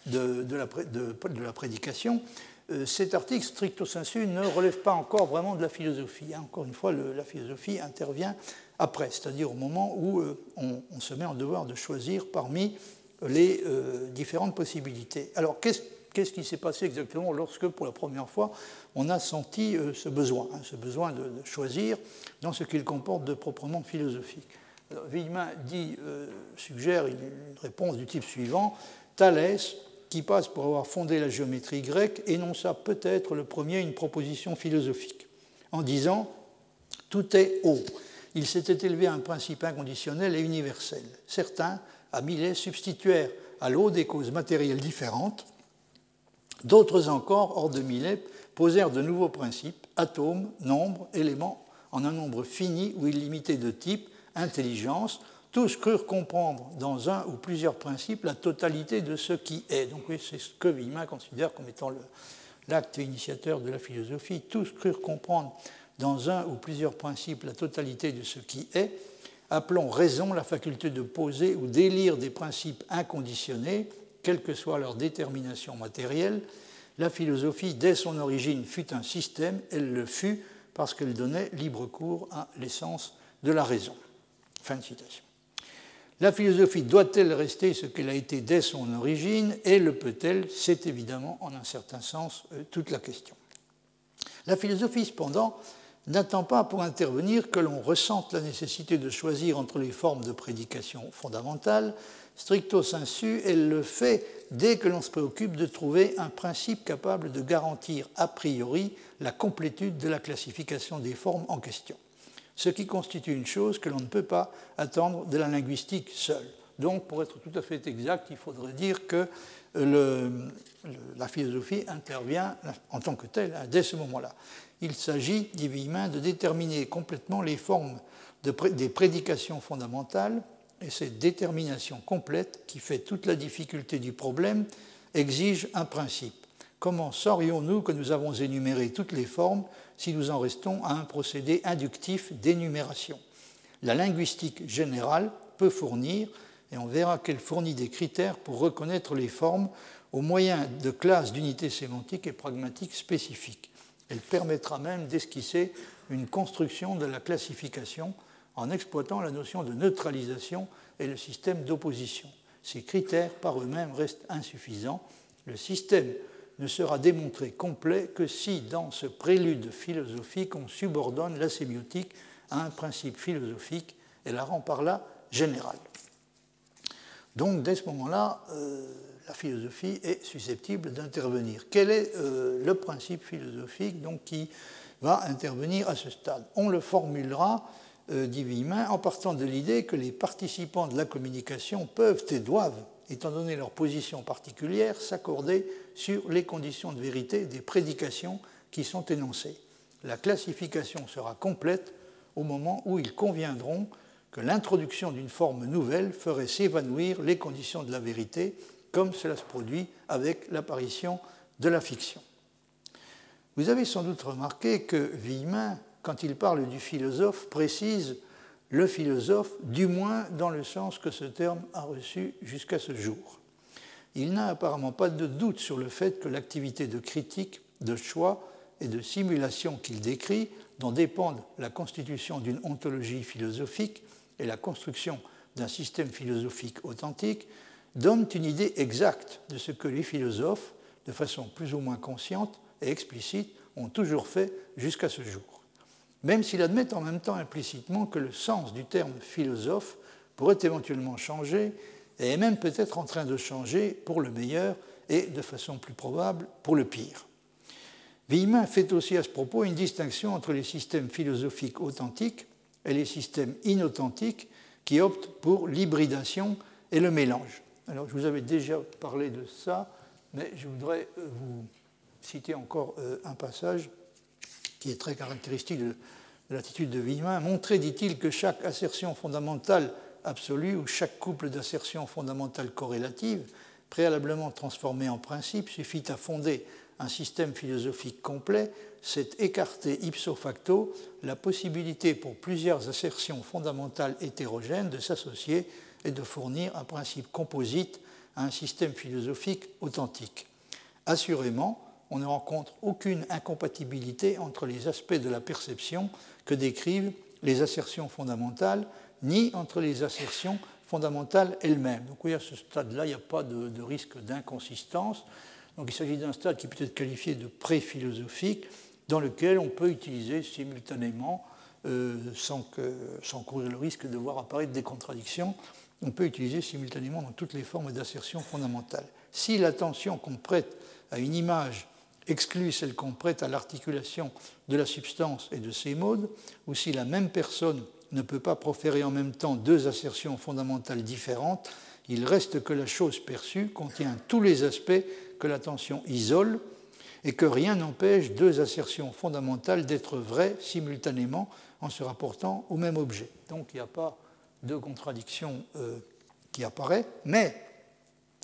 de, la, prédication, euh, cet article, stricto sensu, ne relève pas encore vraiment de la philosophie. Hein. Encore une fois, la philosophie intervient après, c'est-à-dire au moment où euh, on, se met en devoir de choisir parmi les euh, différentes possibilités. Alors, qu'est-ce qui s'est passé exactement lorsque, pour la première fois, on a senti ce besoin, hein, ce besoin de, choisir dans ce qu'il comporte de proprement philosophique Villemin dit, suggère une réponse du type suivant Thalès qui passe pour avoir fondé la géométrie grecque, énonça peut-être le premier une proposition philosophique, en disant Tout est haut. Il s'était élevé à un principe inconditionnel et universel. Certains, à Millet, substituèrent à l'eau des causes matérielles différentes. D'autres encore, hors de Millet, posèrent de nouveaux principes, atomes, nombres, éléments, en un nombre fini ou illimité de types, intelligence, tous crurent comprendre dans un ou plusieurs principes la totalité de ce qui est. Donc c'est ce que Villemin considère comme étant l'acte initiateur de la philosophie. Tous crurent comprendre dans un ou plusieurs principes la totalité de ce qui est. Appelons raison la faculté de poser ou d'élire des principes inconditionnés, quelle que soit leur détermination matérielle. La philosophie, dès son origine, fut un système, elle le fut parce qu'elle donnait libre cours à l'essence de la raison. Fin de citation. La philosophie doit-elle rester ce qu'elle a été dès son origine? Et le peut-elle? C'est évidemment, en un certain sens, euh, toute la question. La philosophie, cependant, n'attend pas pour intervenir que l'on ressente la nécessité de choisir entre les formes de prédication fondamentales. Stricto sensu, elle le fait dès que l'on se préoccupe de trouver un principe capable de garantir a priori la complétude de la classification des formes en question ce qui constitue une chose que l'on ne peut pas attendre de la linguistique seule. Donc, pour être tout à fait exact, il faudrait dire que la philosophie intervient en tant que telle hein, dès ce moment-là. Il s'agit, dit Villemin, de déterminer complètement les formes des prédications fondamentales, et cette détermination complète, qui fait toute la difficulté du problème, exige un principe. Comment saurions-nous que nous avons énuméré toutes les formes si nous en restons à un procédé inductif d'énumération? La linguistique générale peut fournir, et on verra qu'elle fournit des critères pour reconnaître les formes au moyen de classes d'unités sémantiques et pragmatiques spécifiques. Elle permettra même d'esquisser une construction de la classification en exploitant la notion de neutralisation et le système d'opposition. Ces critères par eux-mêmes restent insuffisants. Le système ne sera démontré complet que si, dans ce prélude philosophique, on subordonne la sémiotique à un principe philosophique et la rend par là générale. Donc, dès ce moment-là, euh, la philosophie est susceptible d'intervenir. Quel est euh, le principe philosophique donc, qui va intervenir à ce stade? On le formulera, euh, Villemin, en partant de l'idée que les participants de la communication peuvent et doivent étant donné leur position particulière, s'accorder sur les conditions de vérité des prédications qui sont énoncées. La classification sera complète au moment où ils conviendront que l'introduction d'une forme nouvelle ferait s'évanouir les conditions de la vérité, comme cela se produit avec l'apparition de la fiction. Vous avez sans doute remarqué que Villemin, quand il parle du philosophe, précise le philosophe, du moins dans le sens que ce terme a reçu jusqu'à ce jour. Il n'a apparemment pas de doute sur le fait que l'activité de critique, de choix et de simulation qu'il décrit, dont dépendent la constitution d'une ontologie philosophique et la construction d'un système philosophique authentique, donnent une idée exacte de ce que les philosophes, de façon plus ou moins consciente et explicite, ont toujours fait jusqu'à ce jour même s'il admet en même temps implicitement que le sens du terme philosophe pourrait éventuellement changer et est même peut-être en train de changer pour le meilleur et de façon plus probable pour le pire. Villemin fait aussi à ce propos une distinction entre les systèmes philosophiques authentiques et les systèmes inauthentiques qui optent pour l'hybridation et le mélange. Alors, je vous avais déjà parlé de ça, mais je voudrais euh, vous citer encore euh, un passage qui est très caractéristique de l'attitude de Villemin. Montrer, dit-il, que chaque assertion fondamentale absolue ou chaque couple d'assertions fondamentales corrélatives, préalablement transformées en principe, suffit à fonder un système philosophique complet, c'est écarter ipso facto la possibilité pour plusieurs assertions fondamentales hétérogènes de s'associer et de fournir un principe composite à un système philosophique authentique. Assurément, on ne rencontre aucune incompatibilité entre les aspects de la perception que décrivent les assertions fondamentales, ni entre les assertions fondamentales elles-mêmes. Donc à ce stade-là, il n'y a pas de, risque d'inconsistance. Donc il s'agit d'un stade qui peut être qualifié de pré-philosophique, dans lequel on peut utiliser simultanément, euh, sans, sans cause le risque de voir apparaître des contradictions, on peut utiliser simultanément dans toutes les formes d'assertion fondamentale. Si l'attention qu'on prête à une image exclut celle qu'on prête à l'articulation de la substance et de ses modes, ou si la même personne ne peut pas proférer en même temps deux assertions fondamentales différentes, il reste que la chose perçue contient tous les aspects que l'attention isole et que rien n'empêche deux assertions fondamentales d'être vraies simultanément en se rapportant au même objet. Donc il n'y a pas de contradiction euh, qui apparaît, mais,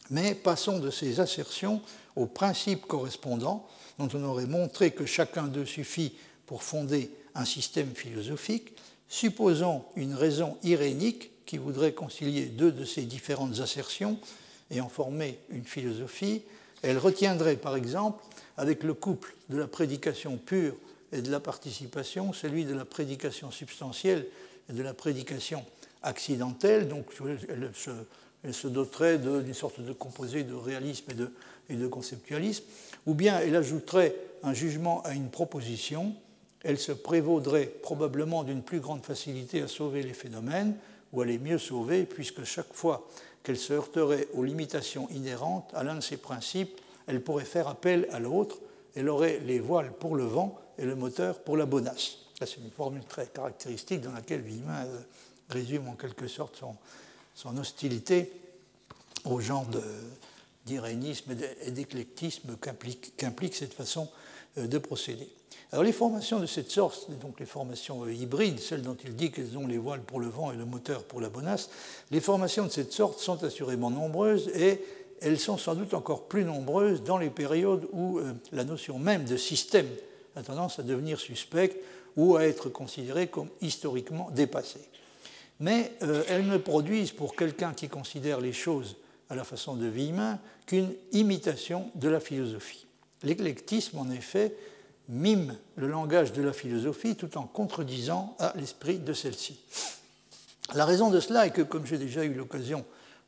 mais passons de ces assertions aux principes correspondants dont on aurait montré que chacun d'eux suffit pour fonder un système philosophique, supposons une raison irénique qui voudrait concilier deux de ces différentes assertions et en former une philosophie, elle retiendrait par exemple avec le couple de la prédication pure et de la participation, celui de la prédication substantielle et de la prédication accidentelle. Donc elle se, doterait d'une sorte de composé de réalisme et de, et de conceptualisme. Ou bien elle ajouterait un jugement à une proposition. Elle se prévaudrait probablement d'une plus grande facilité à sauver les phénomènes, ou à les mieux sauver, puisque chaque fois qu'elle se heurterait aux limitations inhérentes à l'un de ces principes, elle pourrait faire appel à l'autre. Elle aurait les voiles pour le vent et le moteur pour la bonasse. C'est une formule très caractéristique dans laquelle Villemin euh, résume en quelque sorte son, hostilité au genre d'irénisme et d'éclectisme qu'implique cette façon euh, de procéder. Alors les formations de cette sorte, donc les formations euh, hybrides, celles dont il dit qu'elles ont les voiles pour le vent et le moteur pour la bonasse, les formations de cette sorte sont assurément nombreuses et elles sont sans doute encore plus nombreuses dans les périodes où euh, la notion même de système a tendance à devenir suspecte ou à être considérée comme historiquement dépassée. Mais elles ne produisent pour quelqu'un qui considère les choses à la façon de Villemin qu'une imitation de la philosophie. L'éclectisme, en effet, mime le langage de la philosophie tout en contredisant à l'esprit de celle-ci. La raison de cela est que, comme j'ai déjà eu l'occasion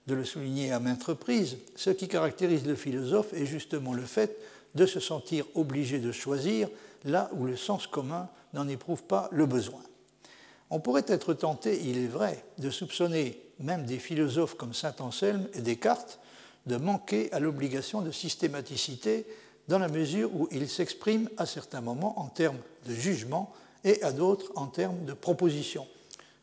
de le souligner à maintes reprises, ce qui caractérise le philosophe est justement le fait de se sentir obligé de choisir là où le sens commun n'en éprouve pas le besoin. On pourrait être tenté, il est vrai, de soupçonner même des philosophes comme Saint Anselme et Descartes de manquer à l'obligation de systématicité dans la mesure où ils s'expriment à certains moments en termes de jugement et à d'autres en termes de proposition.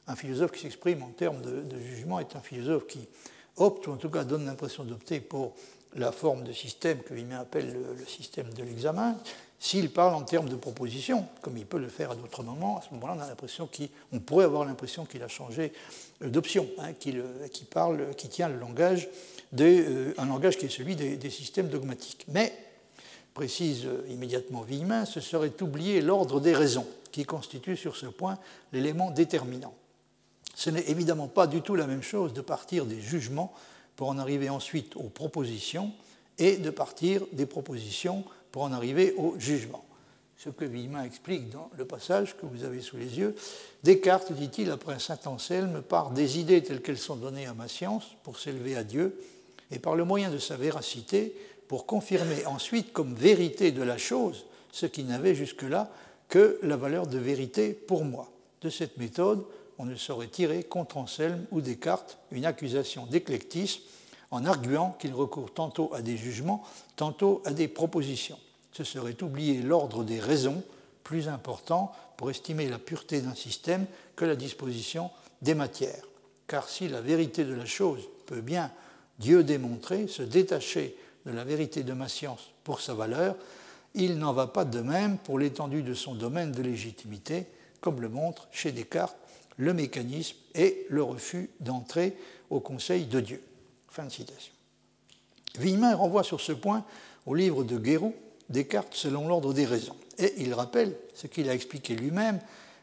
Un philosophe qui s'exprime en termes de, jugement est un philosophe qui opte, ou en tout cas donne l'impression d'opter pour la forme de système que Vimé appelle le, système de l'examen, s'il parle en termes de proposition, comme il peut le faire à d'autres moments, à ce moment-là, on a l'impression qu'on pourrait avoir l'impression qu'il a changé euh, d'option, hein, euh, qu'il parle, qui tient le langage euh, un langage qui est celui des, des systèmes dogmatiques. Mais, précise immédiatement Villemin, ce serait oublier l'ordre des raisons, qui constitue sur ce point l'élément déterminant. Ce n'est évidemment pas du tout la même chose de partir des jugements pour en arriver ensuite aux propositions et de partir des propositions pour en arriver au jugement. Ce que Villemin explique dans le passage que vous avez sous les yeux. Descartes, dit-il, après saint Anselme, part des idées telles qu'elles sont données à ma science pour s'élever à Dieu, et par le moyen de sa véracité, pour confirmer ensuite comme vérité de la chose ce qui n'avait jusque-là que la valeur de vérité pour moi. De cette méthode, on ne saurait tirer contre Anselme ou Descartes une accusation d'éclectisme en arguant qu'il recourt tantôt à des jugements, tantôt à des propositions. Ce serait oublier l'ordre des raisons plus important pour estimer la pureté d'un système que la disposition des matières. Car si la vérité de la chose peut bien, Dieu démontrer, se détacher de la vérité de ma science pour sa valeur, il n'en va pas de même pour l'étendue de son domaine de légitimité, comme le montre chez Descartes le mécanisme et le refus d'entrer au conseil de Dieu. Fin. Villemin renvoie sur ce point au livre de Guéroux, Descartes selon l'ordre des raisons. Et il rappelle ce qu'il a expliqué lui-même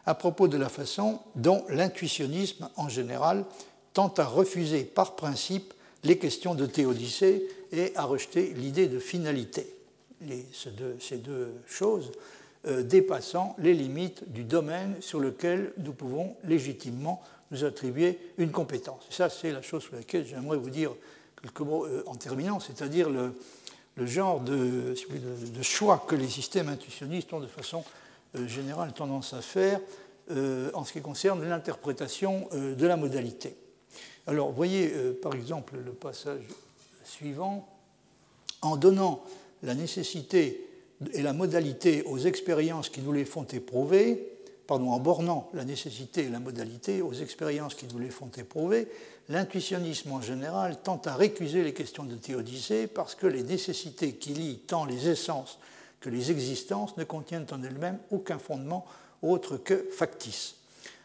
à propos de la façon dont l'intuitionnisme en général tend à refuser par principe les questions de théodicée et à rejeter l'idée de finalité. ces, deux, choses euh, dépassant les limites du domaine sur lequel nous pouvons légitimement nous attribuer une compétence. Et ça, c'est la chose sur laquelle j'aimerais vous dire quelques mots euh, en terminant, c'est-à-dire le, genre de, choix que les systèmes intuitionnistes ont de façon euh, générale tendance à faire en ce qui concerne l'interprétation de la modalité. Alors, voyez par exemple le passage suivant. En donnant la nécessité et la modalité aux expériences qui nous les font éprouver, pardon, en bornant la nécessité et la modalité aux expériences qui nous les font éprouver, l'intuitionnisme en général tend à récuser les questions de théodicée parce que les nécessités qui lient tant les essences que les existences ne contiennent en elles-mêmes aucun fondement autre que factice.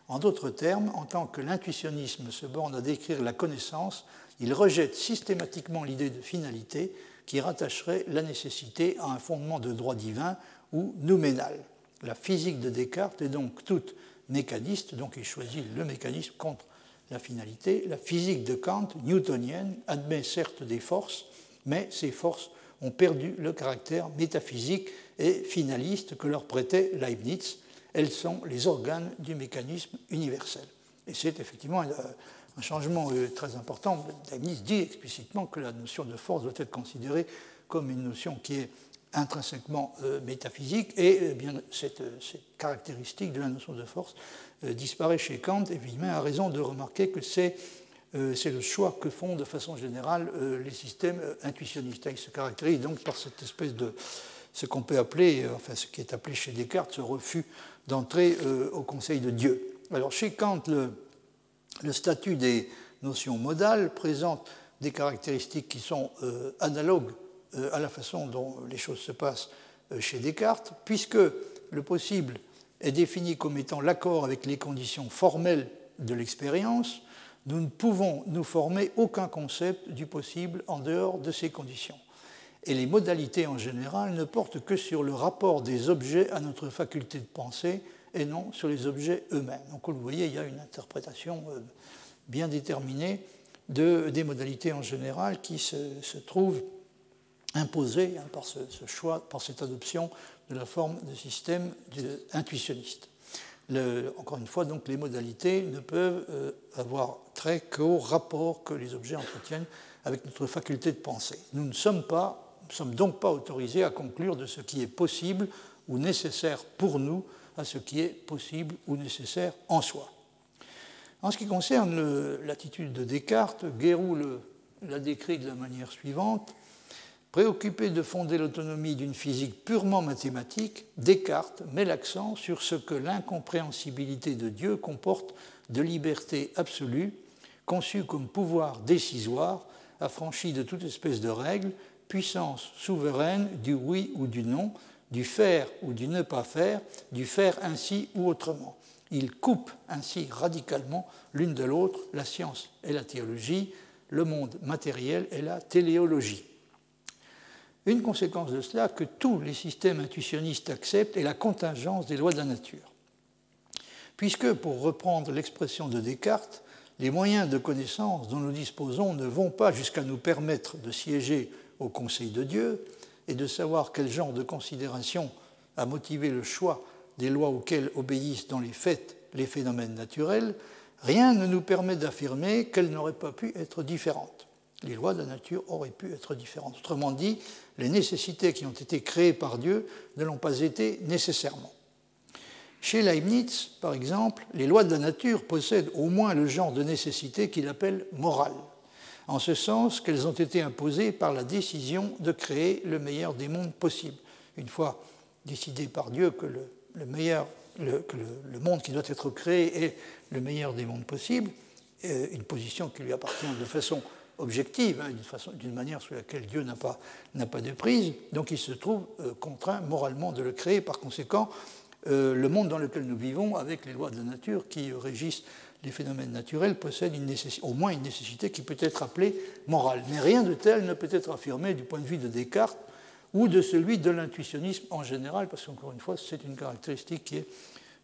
En d'autres termes, en tant que l'intuitionnisme se borne à décrire la connaissance, il rejette systématiquement l'idée de finalité qui rattacherait la nécessité à un fondement de droit divin ou nouménal. La physique de Descartes est donc toute mécaniste, donc il choisit le mécanisme contre la finalité. La physique de Kant, newtonienne, admet certes des forces, mais ces forces ont perdu le caractère métaphysique et finaliste que leur prêtait Leibniz. Elles sont les organes du mécanisme universel. Et c'est effectivement un changement euh, très important. Leibniz dit explicitement que la notion de force doit être considérée comme une notion qui est intrinsèquement euh, métaphysique et eh bien, cette, caractéristique de la notion de force euh, disparaît chez Kant et Villemin a raison de remarquer que c'est le choix que font de façon générale les systèmes intuitionnistes. Ils se caractérisent donc par cette espèce de ce qu'on peut appeler, enfin ce qui est appelé chez Descartes, ce refus d'entrer au conseil de Dieu. Alors chez Kant, le, le statut des notions modales présente des caractéristiques qui sont euh, analogues euh, à la façon dont les choses se passent euh, chez Descartes, puisque le possible est défini comme étant l'accord avec les conditions formelles de l'expérience, nous ne pouvons nous former aucun concept du possible en dehors de ces conditions. Et les modalités en général ne portent que sur le rapport des objets à notre faculté de penser et non sur les objets eux-mêmes. Donc vous voyez, il y a une interprétation euh, bien déterminée de, des modalités en général qui se trouvent imposées hein, par ce, choix, par cette adoption de la forme de système intuitionniste. Encore une fois, donc, les modalités ne peuvent euh, avoir trait qu'au rapport que les objets entretiennent avec notre faculté de penser. Nous ne sommes, pas, sommes donc pas autorisés à conclure de ce qui est possible ou nécessaire pour nous à ce qui est possible ou nécessaire en soi. En ce qui concerne l'attitude de Descartes, Guérou l'a décrit de la manière suivante. Préoccupé de fonder l'autonomie d'une physique purement mathématique, Descartes met l'accent sur ce que l'incompréhensibilité de Dieu comporte de liberté absolue, conçue comme pouvoir décisoire, affranchi de toute espèce de règle, puissance souveraine du oui ou du non, du faire ou du ne pas faire, du faire ainsi ou autrement. Il coupe ainsi radicalement l'une de l'autre la science et la théologie, le monde matériel et la téléologie. Une conséquence de cela que tous les systèmes intuitionnistes acceptent est la contingence des lois de la nature. Puisque, pour reprendre l'expression de Descartes, les moyens de connaissance dont nous disposons ne vont pas jusqu'à nous permettre de siéger au Conseil de Dieu, et de savoir quel genre de considération a motivé le choix des lois auxquelles obéissent dans les faits les phénomènes naturels, rien ne nous permet d'affirmer qu'elles n'auraient pas pu être différentes. Les lois de la nature auraient pu être différentes. Autrement dit, les nécessités qui ont été créées par Dieu ne l'ont pas été nécessairement. Chez Leibniz, par exemple, les lois de la nature possèdent au moins le genre de nécessité qu'il appelle morale en ce sens qu'elles ont été imposées par la décision de créer le meilleur des mondes possibles. Une fois décidé par Dieu que le le meilleur, que le, monde qui doit être créé est le meilleur des mondes possibles, une position qui lui appartient de façon objective, hein, d'une manière sur laquelle Dieu n'a pas, de prise, donc il se trouve euh, contraint moralement de le créer. Par conséquent, euh, le monde dans lequel nous vivons, avec les lois de la nature qui régissent les phénomènes naturels, possède au moins une nécessité qui peut être appelée morale. Mais rien de tel ne peut être affirmé du point de vue de Descartes ou de celui de l'intuitionnisme en général, parce qu'encore une fois, c'est une caractéristique qui est,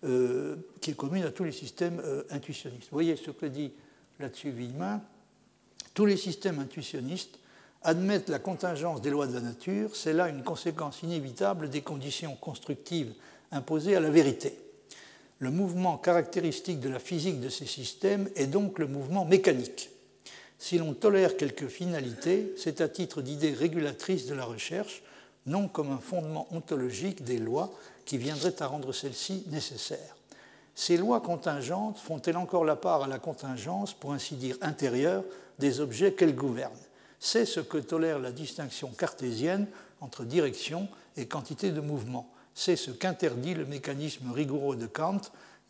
euh, qui est, commune à tous les systèmes intuitionnistes. Vous voyez ce que dit là-dessus Villemin tous les systèmes intuitionnistes admettent la contingence des lois de la nature, c'est là une conséquence inévitable des conditions constructives imposées à la vérité. Le mouvement caractéristique de la physique de ces systèmes est donc le mouvement mécanique. Si l'on tolère quelques finalités, c'est à titre d'idée régulatrice de la recherche, non comme un fondement ontologique des lois qui viendraient à rendre celles-ci nécessaires. Ces lois contingentes font-elles encore la part à la contingence, pour ainsi dire intérieure, des objets qu'elle gouverne. C'est ce que tolère la distinction cartésienne entre direction et quantité de mouvement. C'est ce qu'interdit le mécanisme rigoureux de Kant.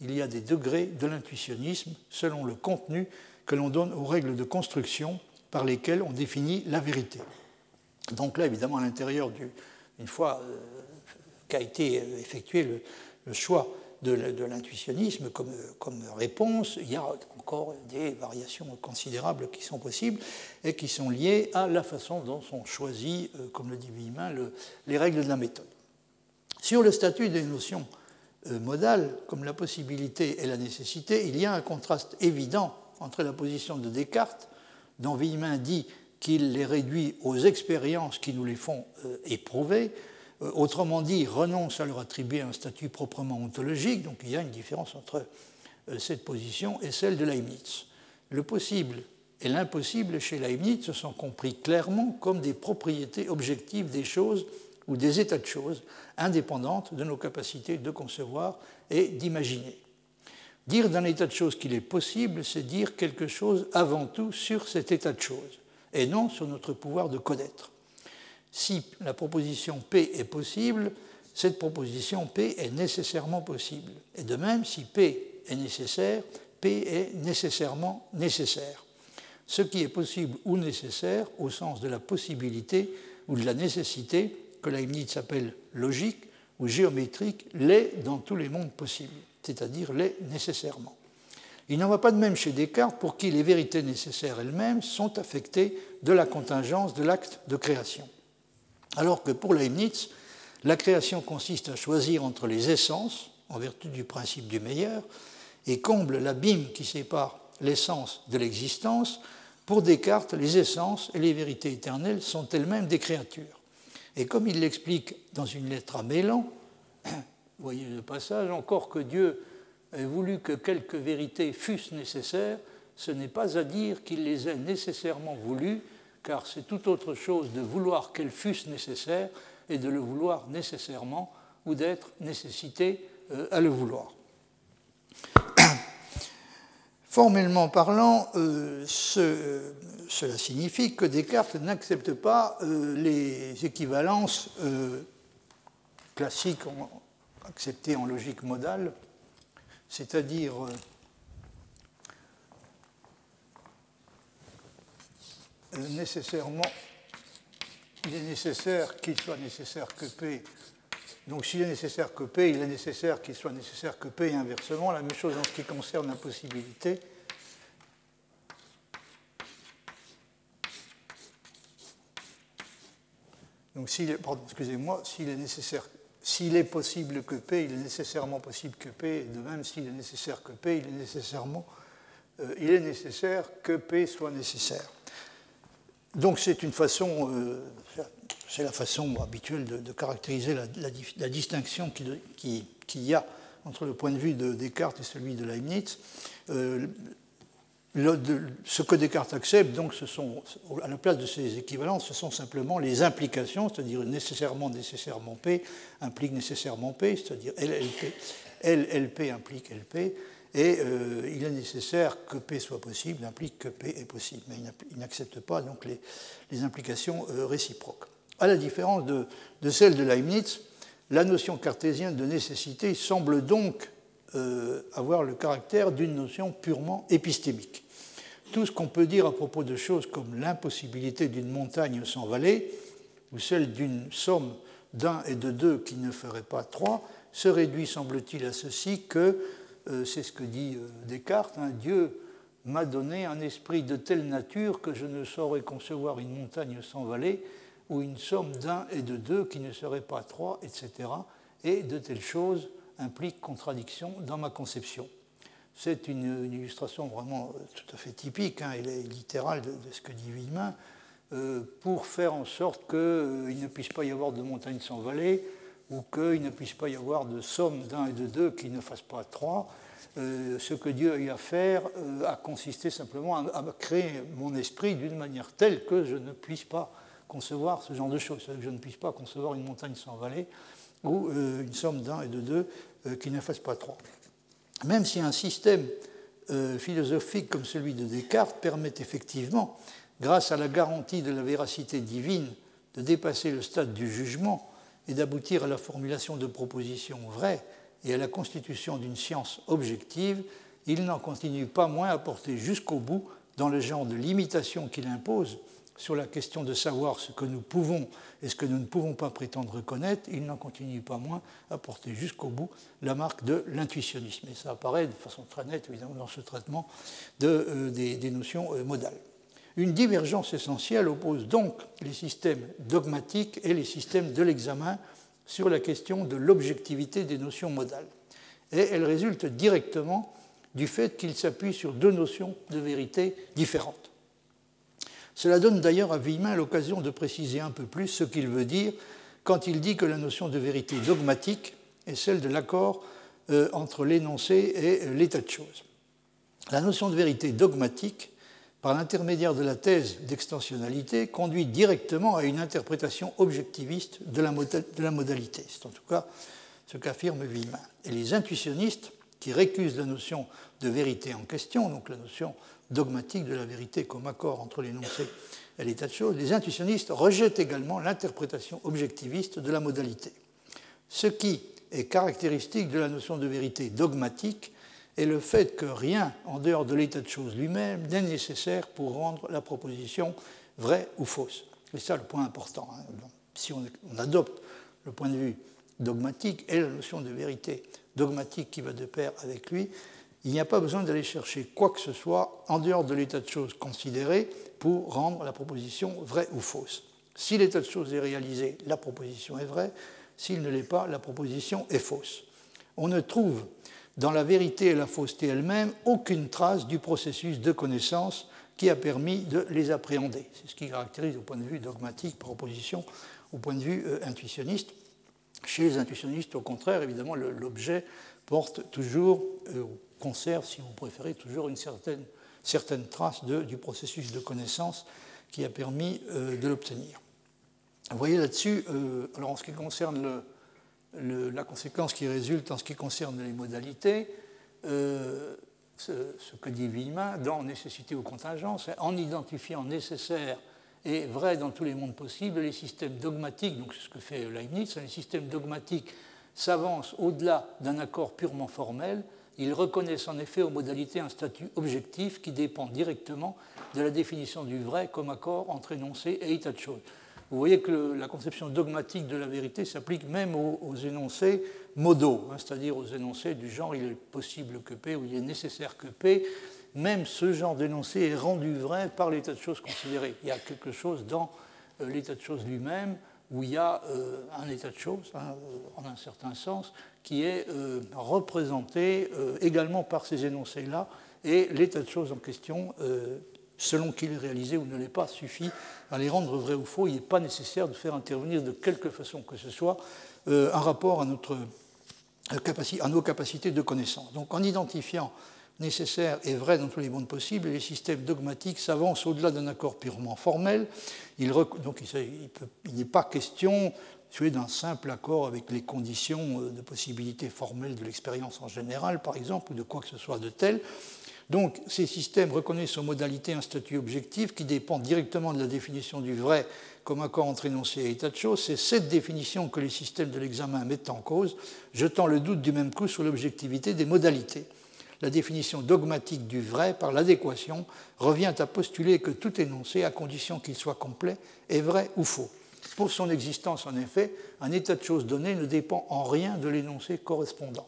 Il y a des degrés de l'intuitionnisme selon le contenu que l'on donne aux règles de construction par lesquelles on définit la vérité. Donc là, évidemment, à l'intérieur, une fois euh, qu'a été effectué le choix de l'intuitionnisme comme, réponse, il y a encore des variations considérables qui sont possibles et qui sont liées à la façon dont sont choisies, euh, comme le dit Villemin, les règles de la méthode. Sur le statut des notions euh, modales, comme la possibilité et la nécessité, il y a un contraste évident entre la position de Descartes, dont Villemin dit qu'il les réduit aux expériences qui nous les font euh, éprouver, autrement dit, renonce à leur attribuer un statut proprement ontologique, donc il y a une différence entre euh, cette position et celle de Leibniz. Le possible et l'impossible chez Leibniz se sont compris clairement comme des propriétés objectives des choses ou des états de choses indépendantes de nos capacités de concevoir et d'imaginer. Dire d'un état de choses qu'il est possible, c'est dire quelque chose avant tout sur cet état de choses, et non sur notre pouvoir de connaître si la proposition P est possible, cette proposition P est nécessairement possible. Et de même, si P est nécessaire, P est nécessairement nécessaire. Ce qui est possible ou nécessaire, au sens de la possibilité ou de la nécessité, que Leibniz appelle logique ou géométrique, l'est dans tous les mondes possibles, c'est-à-dire l'est nécessairement. Il n'en va pas de même chez Descartes, pour qui les vérités nécessaires elles-mêmes sont affectées de la contingence de l'acte de création. Alors que pour Leibniz, la création consiste à choisir entre les essences, en vertu du principe du meilleur, et comble l'abîme qui sépare l'essence de l'existence. Pour Descartes, les essences et les vérités éternelles sont elles-mêmes des créatures. Et comme il l'explique dans une lettre à Mélan, voyez le passage, encore que Dieu ait voulu que quelques vérités fussent nécessaires, ce n'est pas à dire qu'il les ait nécessairement voulues, car c'est tout autre chose de vouloir qu'elles fussent nécessaires et de le vouloir nécessairement ou d'être nécessité euh, à le vouloir. Formellement parlant, euh, cela signifie que Descartes n'accepte pas euh, les équivalences classiques acceptées en logique modale, c'est-à-dire il est nécessaire qu'il soit nécessaire que P. Donc s'il est nécessaire que P, il est nécessaire qu'il soit nécessaire que P et inversement. La même chose en ce qui concerne la possibilité. Donc s'il est, excusez-moi, s'il est nécessaire, s'il est possible que P, il est nécessairement possible que P, et de même s'il est nécessaire que P, il est nécessairement, euh, il est nécessaire que P soit nécessaire. Donc c'est une façon, euh, c'est la façon habituelle de, caractériser la, distinction qu'il qui, y a entre le point de vue de Descartes et celui de Leibniz. Euh, ce que Descartes accepte, donc, ce sont, à la place de ces équivalences, ce sont simplement les implications, c'est-à-dire nécessairement, nécessairement P implique nécessairement P, c'est-à-dire LLP, LLP implique LP, et euh, il est nécessaire que P soit possible, implique que P est possible, mais il n'accepte pas donc les, implications euh, réciproques. À la différence de, celle de Leibniz, La notion cartésienne de nécessité semble donc euh, avoir le caractère d'une notion purement épistémique. Tout ce qu'on peut dire à propos de choses comme l'impossibilité d'une montagne sans vallée, ou celle d'une somme d'un et de deux qui ne ferait pas trois, se réduit, semble-t-il, à ceci que, c'est ce que dit euh, Descartes, hein, Dieu m'a donné un esprit de telle nature que je ne saurais concevoir une montagne sans vallée, ou une somme d'un et de deux qui ne serait pas trois, etc. Et de telles choses impliquent contradiction dans ma conception. C'est une, illustration vraiment euh, tout à fait typique, hein, elle est littérale de, ce que dit Villemin, euh, pour faire en sorte qu'il euh, ne puisse pas y avoir de montagne sans vallée, ou qu'il ne puisse pas y avoir de somme d'un et de deux qui ne fasse pas trois. ce que Dieu a eu à faire a consisté simplement à, créer mon esprit d'une manière telle que je ne puisse pas concevoir ce genre de choses, que je ne puisse pas concevoir une montagne sans vallée ou une somme d'un et de deux qui ne fasse pas trois même si un système euh, philosophique comme celui de Descartes permet effectivement, grâce à la garantie de la véracité divine, de dépasser le stade du jugement et d'aboutir à la formulation de propositions vraies et à la constitution d'une science objective, il n'en continue pas moins à porter jusqu'au bout dans le genre de limitation qu'il impose sur la question de savoir ce que nous pouvons et ce que nous ne pouvons pas prétendre connaître, il n'en continue pas moins à porter jusqu'au bout la marque de l'intuitionnisme. Et ça apparaît de façon très nette, évidemment, dans ce traitement euh, des, notions euh, modales. Une divergence essentielle oppose donc les systèmes dogmatiques et les systèmes de l'examen sur la question de l'objectivité des notions modales. Et elle résulte directement du fait qu'ils s'appuient sur deux notions de vérité différentes. Cela donne d'ailleurs à Villemin l'occasion de préciser un peu plus ce qu'il veut dire quand il dit que la notion de vérité dogmatique est celle de l'accord euh, entre l'énoncé et l'état de choses. La notion de vérité dogmatique, par l'intermédiaire de la thèse d'extensionnalité, conduit directement à une interprétation objectiviste de la, modalité. C'est en tout cas ce qu'affirme Villemin. Et les intuitionnistes, qui récusent la notion de vérité en question, donc la notion dogmatique de la vérité comme accord entre l'énoncé et l'état de choses, les intuitionnistes rejettent également l'interprétation objectiviste de la modalité. Ce qui est caractéristique de la notion de vérité dogmatique est le fait que rien en dehors de l'état de choses lui-même n'est nécessaire pour rendre la proposition vraie ou fausse. C'est ça le point important. Hein. Si on, adopte le point de vue dogmatique et la notion de vérité dogmatique qui va de pair avec lui, il n'y a pas besoin d'aller chercher quoi que ce soit en dehors de l'état de choses considéré pour rendre la proposition vraie ou fausse. Si l'état de choses est réalisé, la proposition est vraie. S'il ne l'est pas, la proposition est fausse. On ne trouve dans la vérité et la fausseté elle-même aucune trace du processus de connaissance qui a permis de les appréhender. C'est ce qui caractérise au point de vue dogmatique par opposition au point de vue euh, intuitionniste. Chez les intuitionnistes, au contraire, évidemment, l'objet porte toujours, euh, conserve, si vous préférez, toujours une certaine, trace du processus de connaissance qui a permis euh, de l'obtenir. Vous voyez là-dessus, euh, alors en ce qui concerne la conséquence qui résulte en ce qui concerne les modalités, euh, ce, que dit Villemin dans nécessité ou contingence, en identifiant nécessaire et vrai dans tous les mondes possibles, les systèmes dogmatiques, donc c'est ce que fait Leibniz, les systèmes dogmatiques s'avancent au-delà d'un accord purement formel ils reconnaissent en effet aux modalités un statut objectif qui dépend directement de la définition du vrai comme accord entre énoncé et état de choses. Vous voyez que la conception dogmatique de la vérité s'applique même aux, énoncés modaux, hein, c'est-à-dire aux énoncés du genre il est possible que P ou il est nécessaire que P. Même ce genre d'énoncé est rendu vrai par l'état de choses considéré. Il y a quelque chose dans euh, l'état de choses lui-même où il y a euh, un état de choses, hein, en un certain sens, qui est euh, représenté euh, également par ces énoncés-là, et l'état de choses en question, euh, selon qu'il est réalisé ou ne l'est pas, suffit à les rendre vrais ou faux. Il n'est pas nécessaire de faire intervenir de quelque façon que ce soit un rapport à, notre, à nos capacités de connaissance. Donc en identifiant nécessaire et vrai dans tous les mondes possibles, les systèmes dogmatiques s'avancent au-delà d'un accord purement formel. Il donc il n'est pas question d'un simple accord avec les conditions euh, de possibilité formelle de l'expérience en général, par exemple, ou de quoi que ce soit de tel. Donc, ces systèmes reconnaissent aux modalités un statut objectif qui dépend directement de la définition du vrai comme accord entre énoncé et état de choses. C'est cette définition que les systèmes de l'examen mettent en cause, jetant le doute du même coup sur l'objectivité des modalités. La définition dogmatique du vrai par l'adéquation revient à postuler que tout énoncé, à condition qu'il soit complet, est vrai ou faux. Pour son existence, en effet, un état de choses donné ne dépend en rien de l'énoncé correspondant.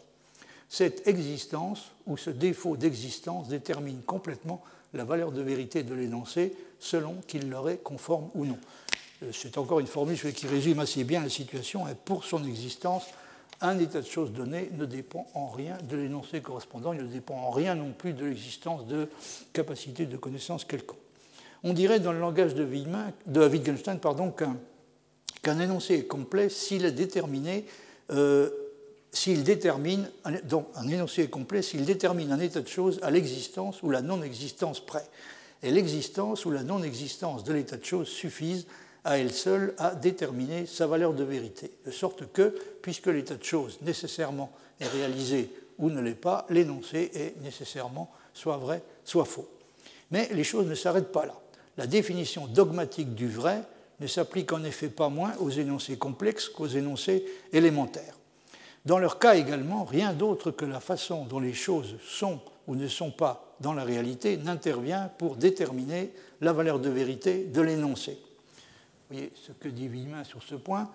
Cette existence ou ce défaut d'existence détermine complètement la valeur de vérité de l'énoncé selon qu'il leur est conforme ou non. Euh, c'est encore une formule qui résume assez bien la situation. Pour son existence, un état de choses donné ne dépend en rien de l'énoncé correspondant, il ne dépend en rien non plus de l'existence de capacités de connaissance quelconque. On dirait dans le langage de, Wittgenstein qu'un énoncé est complet s'il est déterminé euh, s'il détermine, donc un énoncé complet s'il détermine un état de choses à l'existence ou la non-existence près. Et l'existence ou la non-existence de l'état de choses suffisent à elle seule à déterminer sa valeur de vérité. De sorte que, puisque l'état de choses nécessairement est réalisé ou ne l'est pas, l'énoncé est nécessairement soit vrai, soit faux. Mais les choses ne s'arrêtent pas là. La définition dogmatique du vrai ne s'applique en effet pas moins aux énoncés complexes qu'aux énoncés élémentaires. Dans leur cas également, rien d'autre que la façon dont les choses sont ou ne sont pas dans la réalité n'intervient pour déterminer la valeur de vérité de l'énoncé. Vous voyez ce que dit Villemin sur ce point.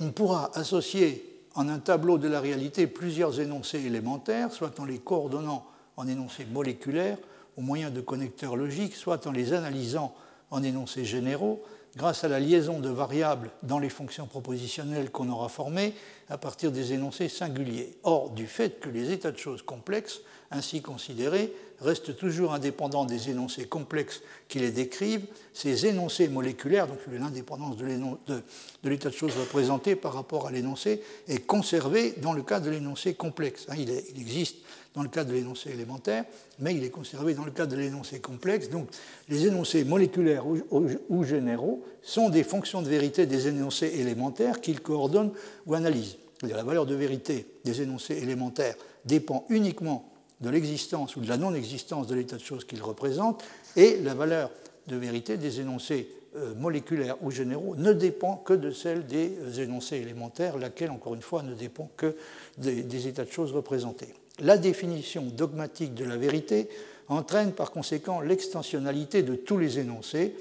On pourra associer en un tableau de la réalité plusieurs énoncés élémentaires, soit en les coordonnant en énoncés moléculaires au moyen de connecteurs logiques, soit en les analysant en énoncés généraux, grâce à la liaison de variables dans les fonctions propositionnelles qu'on aura formées à partir des énoncés singuliers. Or, du fait que les états de choses complexes, ainsi considérés, restent toujours indépendants des énoncés complexes qui les décrivent, ces énoncés moléculaires, donc l'indépendance de l'état de choses représenté par rapport à l'énoncé, est conservée dans le cas de l'énoncé complexe. Hein, il, existe dans le cas de l'énoncé élémentaire, mais il est conservé dans le cas de l'énoncé complexe. Donc les énoncés moléculaires ou, généraux sont des fonctions de vérité des énoncés élémentaires qu'ils coordonnent ou analysent. La valeur de vérité des énoncés élémentaires dépend uniquement de l'existence ou de la non-existence de l'état de choses qu'ils représentent, et la valeur de vérité des énoncés euh, moléculaires ou généraux ne dépend que de celle des euh, énoncés élémentaires, laquelle, encore une fois, ne dépend que des états de choses représentés. La définition dogmatique de la vérité entraîne par conséquent l'extensionnalité de tous les énoncés.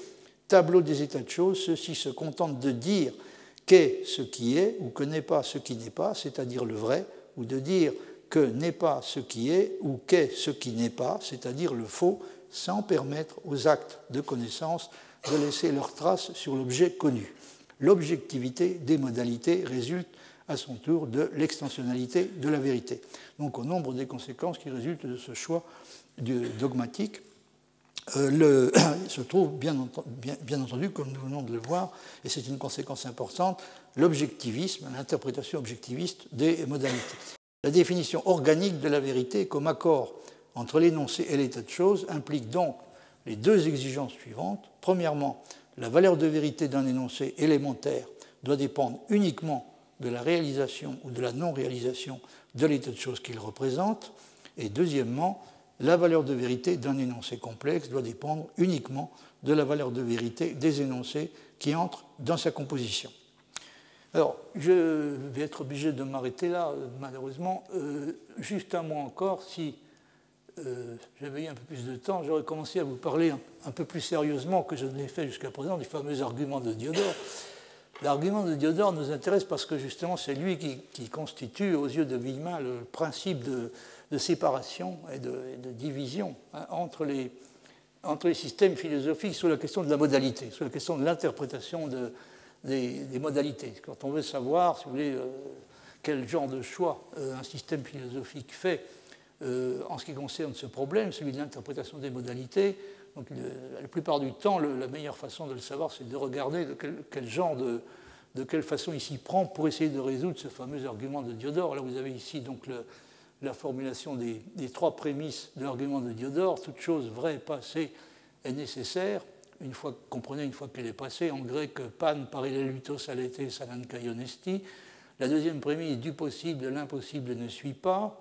Tableau des états de choses, ceux-ci se contentent de dire qu'est ce qui est ou que n'est pas ce qui n'est pas, c'est-à-dire le vrai, ou de dire que n'est pas ce qui est ou qu'est ce qui n'est pas, c'est-à-dire le faux, sans permettre aux actes de connaissance de laisser leur trace sur l'objet connu. L'objectivité des modalités résulte à son tour de l'extensionnalité de la vérité. Donc au nombre des conséquences qui résultent de ce choix dogmatique, euh, se trouve bien, entendu, comme nous venons de le voir, et c'est une conséquence importante, l'objectivisme, l'interprétation objectiviste des modalités. La définition organique de la vérité comme accord entre l'énoncé et l'état de choses implique donc les deux exigences suivantes. Premièrement, la valeur de vérité d'un énoncé élémentaire doit dépendre uniquement de la réalisation ou de la non-réalisation de l'état de choses qu'il représente. Et deuxièmement, la valeur de vérité d'un énoncé complexe doit dépendre uniquement de la valeur de vérité des énoncés qui entrent dans sa composition. Alors, je vais être obligé de m'arrêter là, malheureusement. Euh, juste un mot encore, si euh, j'avais eu un peu plus de temps, j'aurais commencé à vous parler un, peu plus sérieusement que je ne l'ai fait jusqu'à présent des fameux arguments de Diodore. L'argument de Diodore nous intéresse parce que justement c'est lui qui, constitue aux yeux de Villemin le principe de, séparation et de, division hein, entre, les, entre les systèmes philosophiques sur la question de la modalité, sur la question de l'interprétation de, des, modalités. Quand on veut savoir, euh, quel genre de choix euh, un système philosophique fait euh, en ce qui concerne ce problème, celui de l'interprétation des modalités, donc, la plupart du temps, la meilleure façon de le savoir, c'est de regarder de quel, genre de, de quelle façon il s'y prend pour essayer de résoudre ce fameux argument de Diodore. Là, vous avez ici donc la formulation des, trois prémices de l'argument de Diodore. Toute chose vraie, passée est nécessaire une fois, comprenez, une fois qu'elle est passée, en grec, pan parallelitos alete sanan kaionesti. La deuxième prémisse, du possible, l'impossible ne suit pas.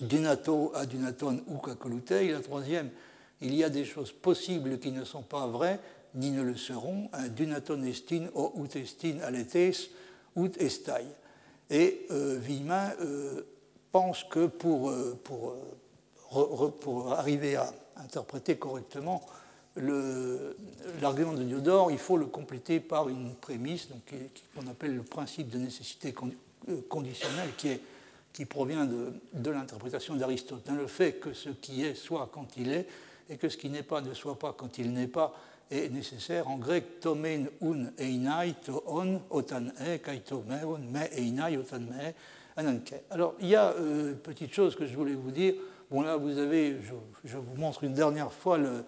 dunato adunaton ou kakolutei. La troisième, il y a des choses possibles qui ne sont pas vraies, ni ne le seront, un dunaton estin o ut estin aletes ut estai. Et euh, euh, pense que pour, euh, pour, pour, arriver à interpréter correctement l'argument de Diodore, il faut le compléter par une prémisse qu'on appelle le principe de nécessité conditionnelle, qui, est, qui provient de, de l'interprétation d'Aristote. Le fait que ce qui est soit quand il est, et que ce qui n'est pas ne soit pas quand il n'est pas, est nécessaire. En grec, tomen un einai to on otan e kaito meon me einai otan me ananke. Alors, il y a euh, une petite chose que je voulais vous dire. Bon, là, vous avez, je, vous montre une dernière fois le,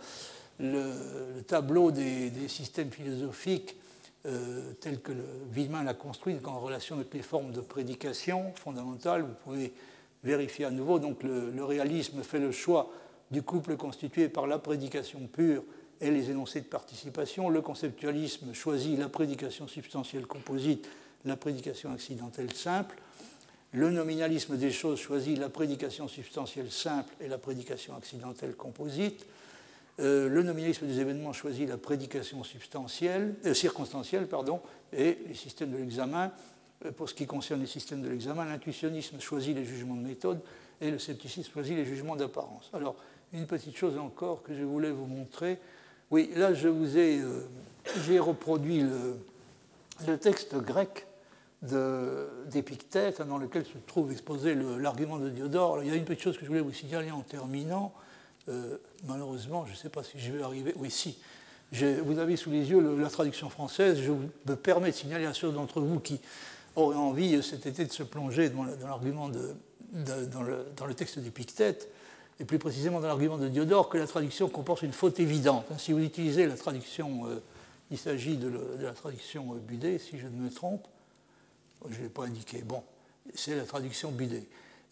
le, tableau des, systèmes philosophiques euh, tels que Villemin l'a construit en relation avec les formes de prédication fondamentales. Vous pouvez vérifier à nouveau. Donc, le, le réalisme fait le choix du couple constitué par la prédication pure et les énoncés de participation. Le conceptualisme choisit la prédication substantielle composite, la prédication accidentelle simple. Le nominalisme des choses choisit la prédication substantielle simple et la prédication accidentelle composite. Euh, le nominalisme des événements choisit la prédication substantielle, euh, circonstancielle pardon, et les systèmes de l'examen. Euh, pour ce qui concerne les systèmes de l'examen, l'intuitionnisme choisit les jugements de méthode et le scepticisme choisit les jugements d'apparence. Alors, une petite chose encore que je voulais vous montrer. Oui, là, je vous ai, euh, j'ai reproduit le, texte grec d'Épictète dans lequel se trouve exposé l'argument de Diodore. il y a une petite chose que je voulais vous signaler en terminant. Euh, malheureusement, je ne sais pas si je vais arriver. Oui, si. vous avez sous les yeux la traduction française. Je me permets de signaler à ceux d'entre vous qui auraient envie euh, cet été de se plonger dans l'argument dans, dans, le, texte d'Épictète et plus précisément dans l'argument de Diodore, que la traduction comporte une faute évidente. Si vous utilisez la traduction, euh, il s'agit de, la traduction euh, Budet, si je ne me trompe, je ne l'ai pas indiqué, bon, c'est la traduction Budet.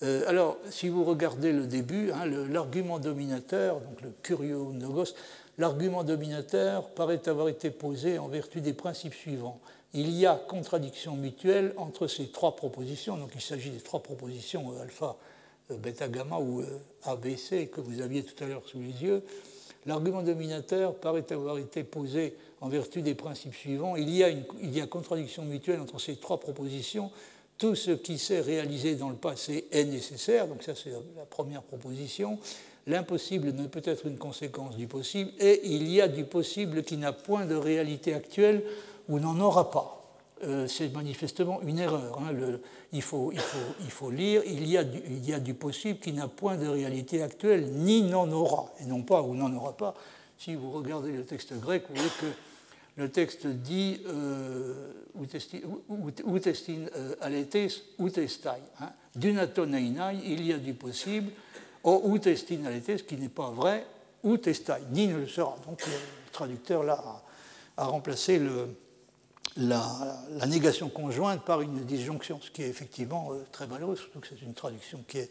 Euh, alors, si vous regardez le début, hein, l'argument dominateur, donc le curio nogos, l'argument dominateur paraît avoir été posé en vertu des principes suivants. Il y a contradiction mutuelle entre ces trois propositions, donc il s'agit des trois propositions alpha, euh, bêta-gamma ou euh, ABC que vous aviez tout à l'heure sous les yeux, l'argument dominateur paraît avoir été posé en vertu des principes suivants. Il y a, une, il y a contradiction mutuelle entre ces trois propositions. Tout ce qui s'est réalisé dans le passé est nécessaire, donc ça c'est la première proposition. L'impossible ne peut être une conséquence du possible, et il y a du possible qui n'a point de réalité actuelle ou n'en aura pas. Euh, c'est manifestement une erreur. Hein. il, faut, lire, il y, a du, possible qui n'a point de réalité actuelle, ni n'en aura, et non pas ou n'en aura pas. Si vous regardez le texte grec, vous voyez que le texte dit euh, utestin euh, aletes utestai. Hein. il y a du possible, o utestin aletes, qui n'est pas vrai, utestai, ni ne le sera. Donc le traducteur là a remplacé le, la, négation conjointe par une disjonction, ce qui est effectivement euh, très malheureux, surtout que c'est une traduction qui est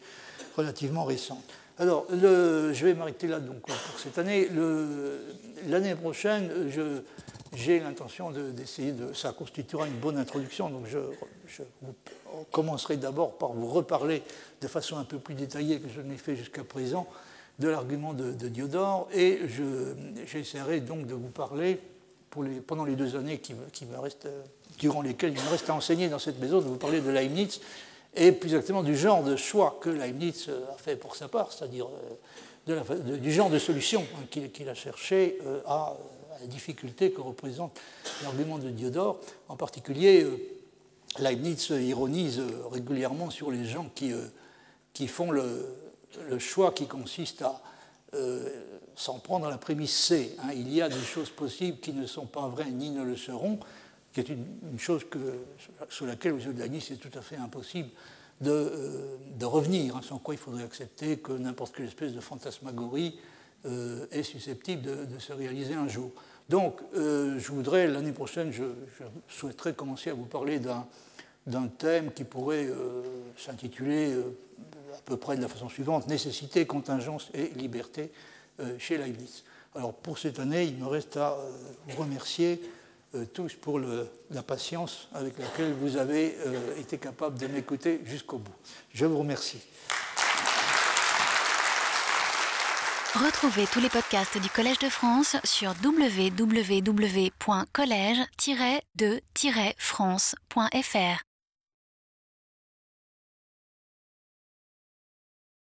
relativement récente. Alors, je vais m'arrêter là donc, pour cette année. L'année prochaine, j'ai l'intention d'essayer de, Ça constituera une bonne introduction, donc je, commencerai d'abord par vous reparler de façon un peu plus détaillée que je ne l'ai fait jusqu'à présent de l'argument de, Diodore, et j'essaierai donc de vous parler pendant les deux années qui, me restent, euh, durant lesquelles il me reste à enseigner dans cette maison, de vous parler de Leibniz et plus exactement du genre de choix que Leibniz euh, a fait pour sa part, c'est-à-dire euh, du genre de solution hein, qu'il a cherché à, la difficulté que représente l'argument de Diodore. En particulier, Leibniz ironise régulièrement sur les gens qui, qui font le, le, choix qui consiste à s'en prendre la prémisse C. Hein. il y a des choses possibles qui ne sont pas vraies ni ne le seront, qui est une, chose sur laquelle, aux yeux de Nice, c'est tout à fait impossible de, euh, revenir, hein, sans quoi il faudrait accepter que n'importe quelle espèce de fantasmagorie euh, est susceptible de, se réaliser un jour. Donc, euh, je voudrais, l'année prochaine, je, souhaiterais commencer à vous parler d'un thème qui pourrait s'intituler à peu près de la façon suivante, nécessité, contingence et liberté chez Leibniz. Alors pour cette année, il me reste à euh, vous remercier euh, tous pour la patience avec laquelle vous avez été capable de m'écouter jusqu'au bout. Je vous remercie. Retrouvez tous les podcasts du Collège de France sur www.collège-de-france.fr.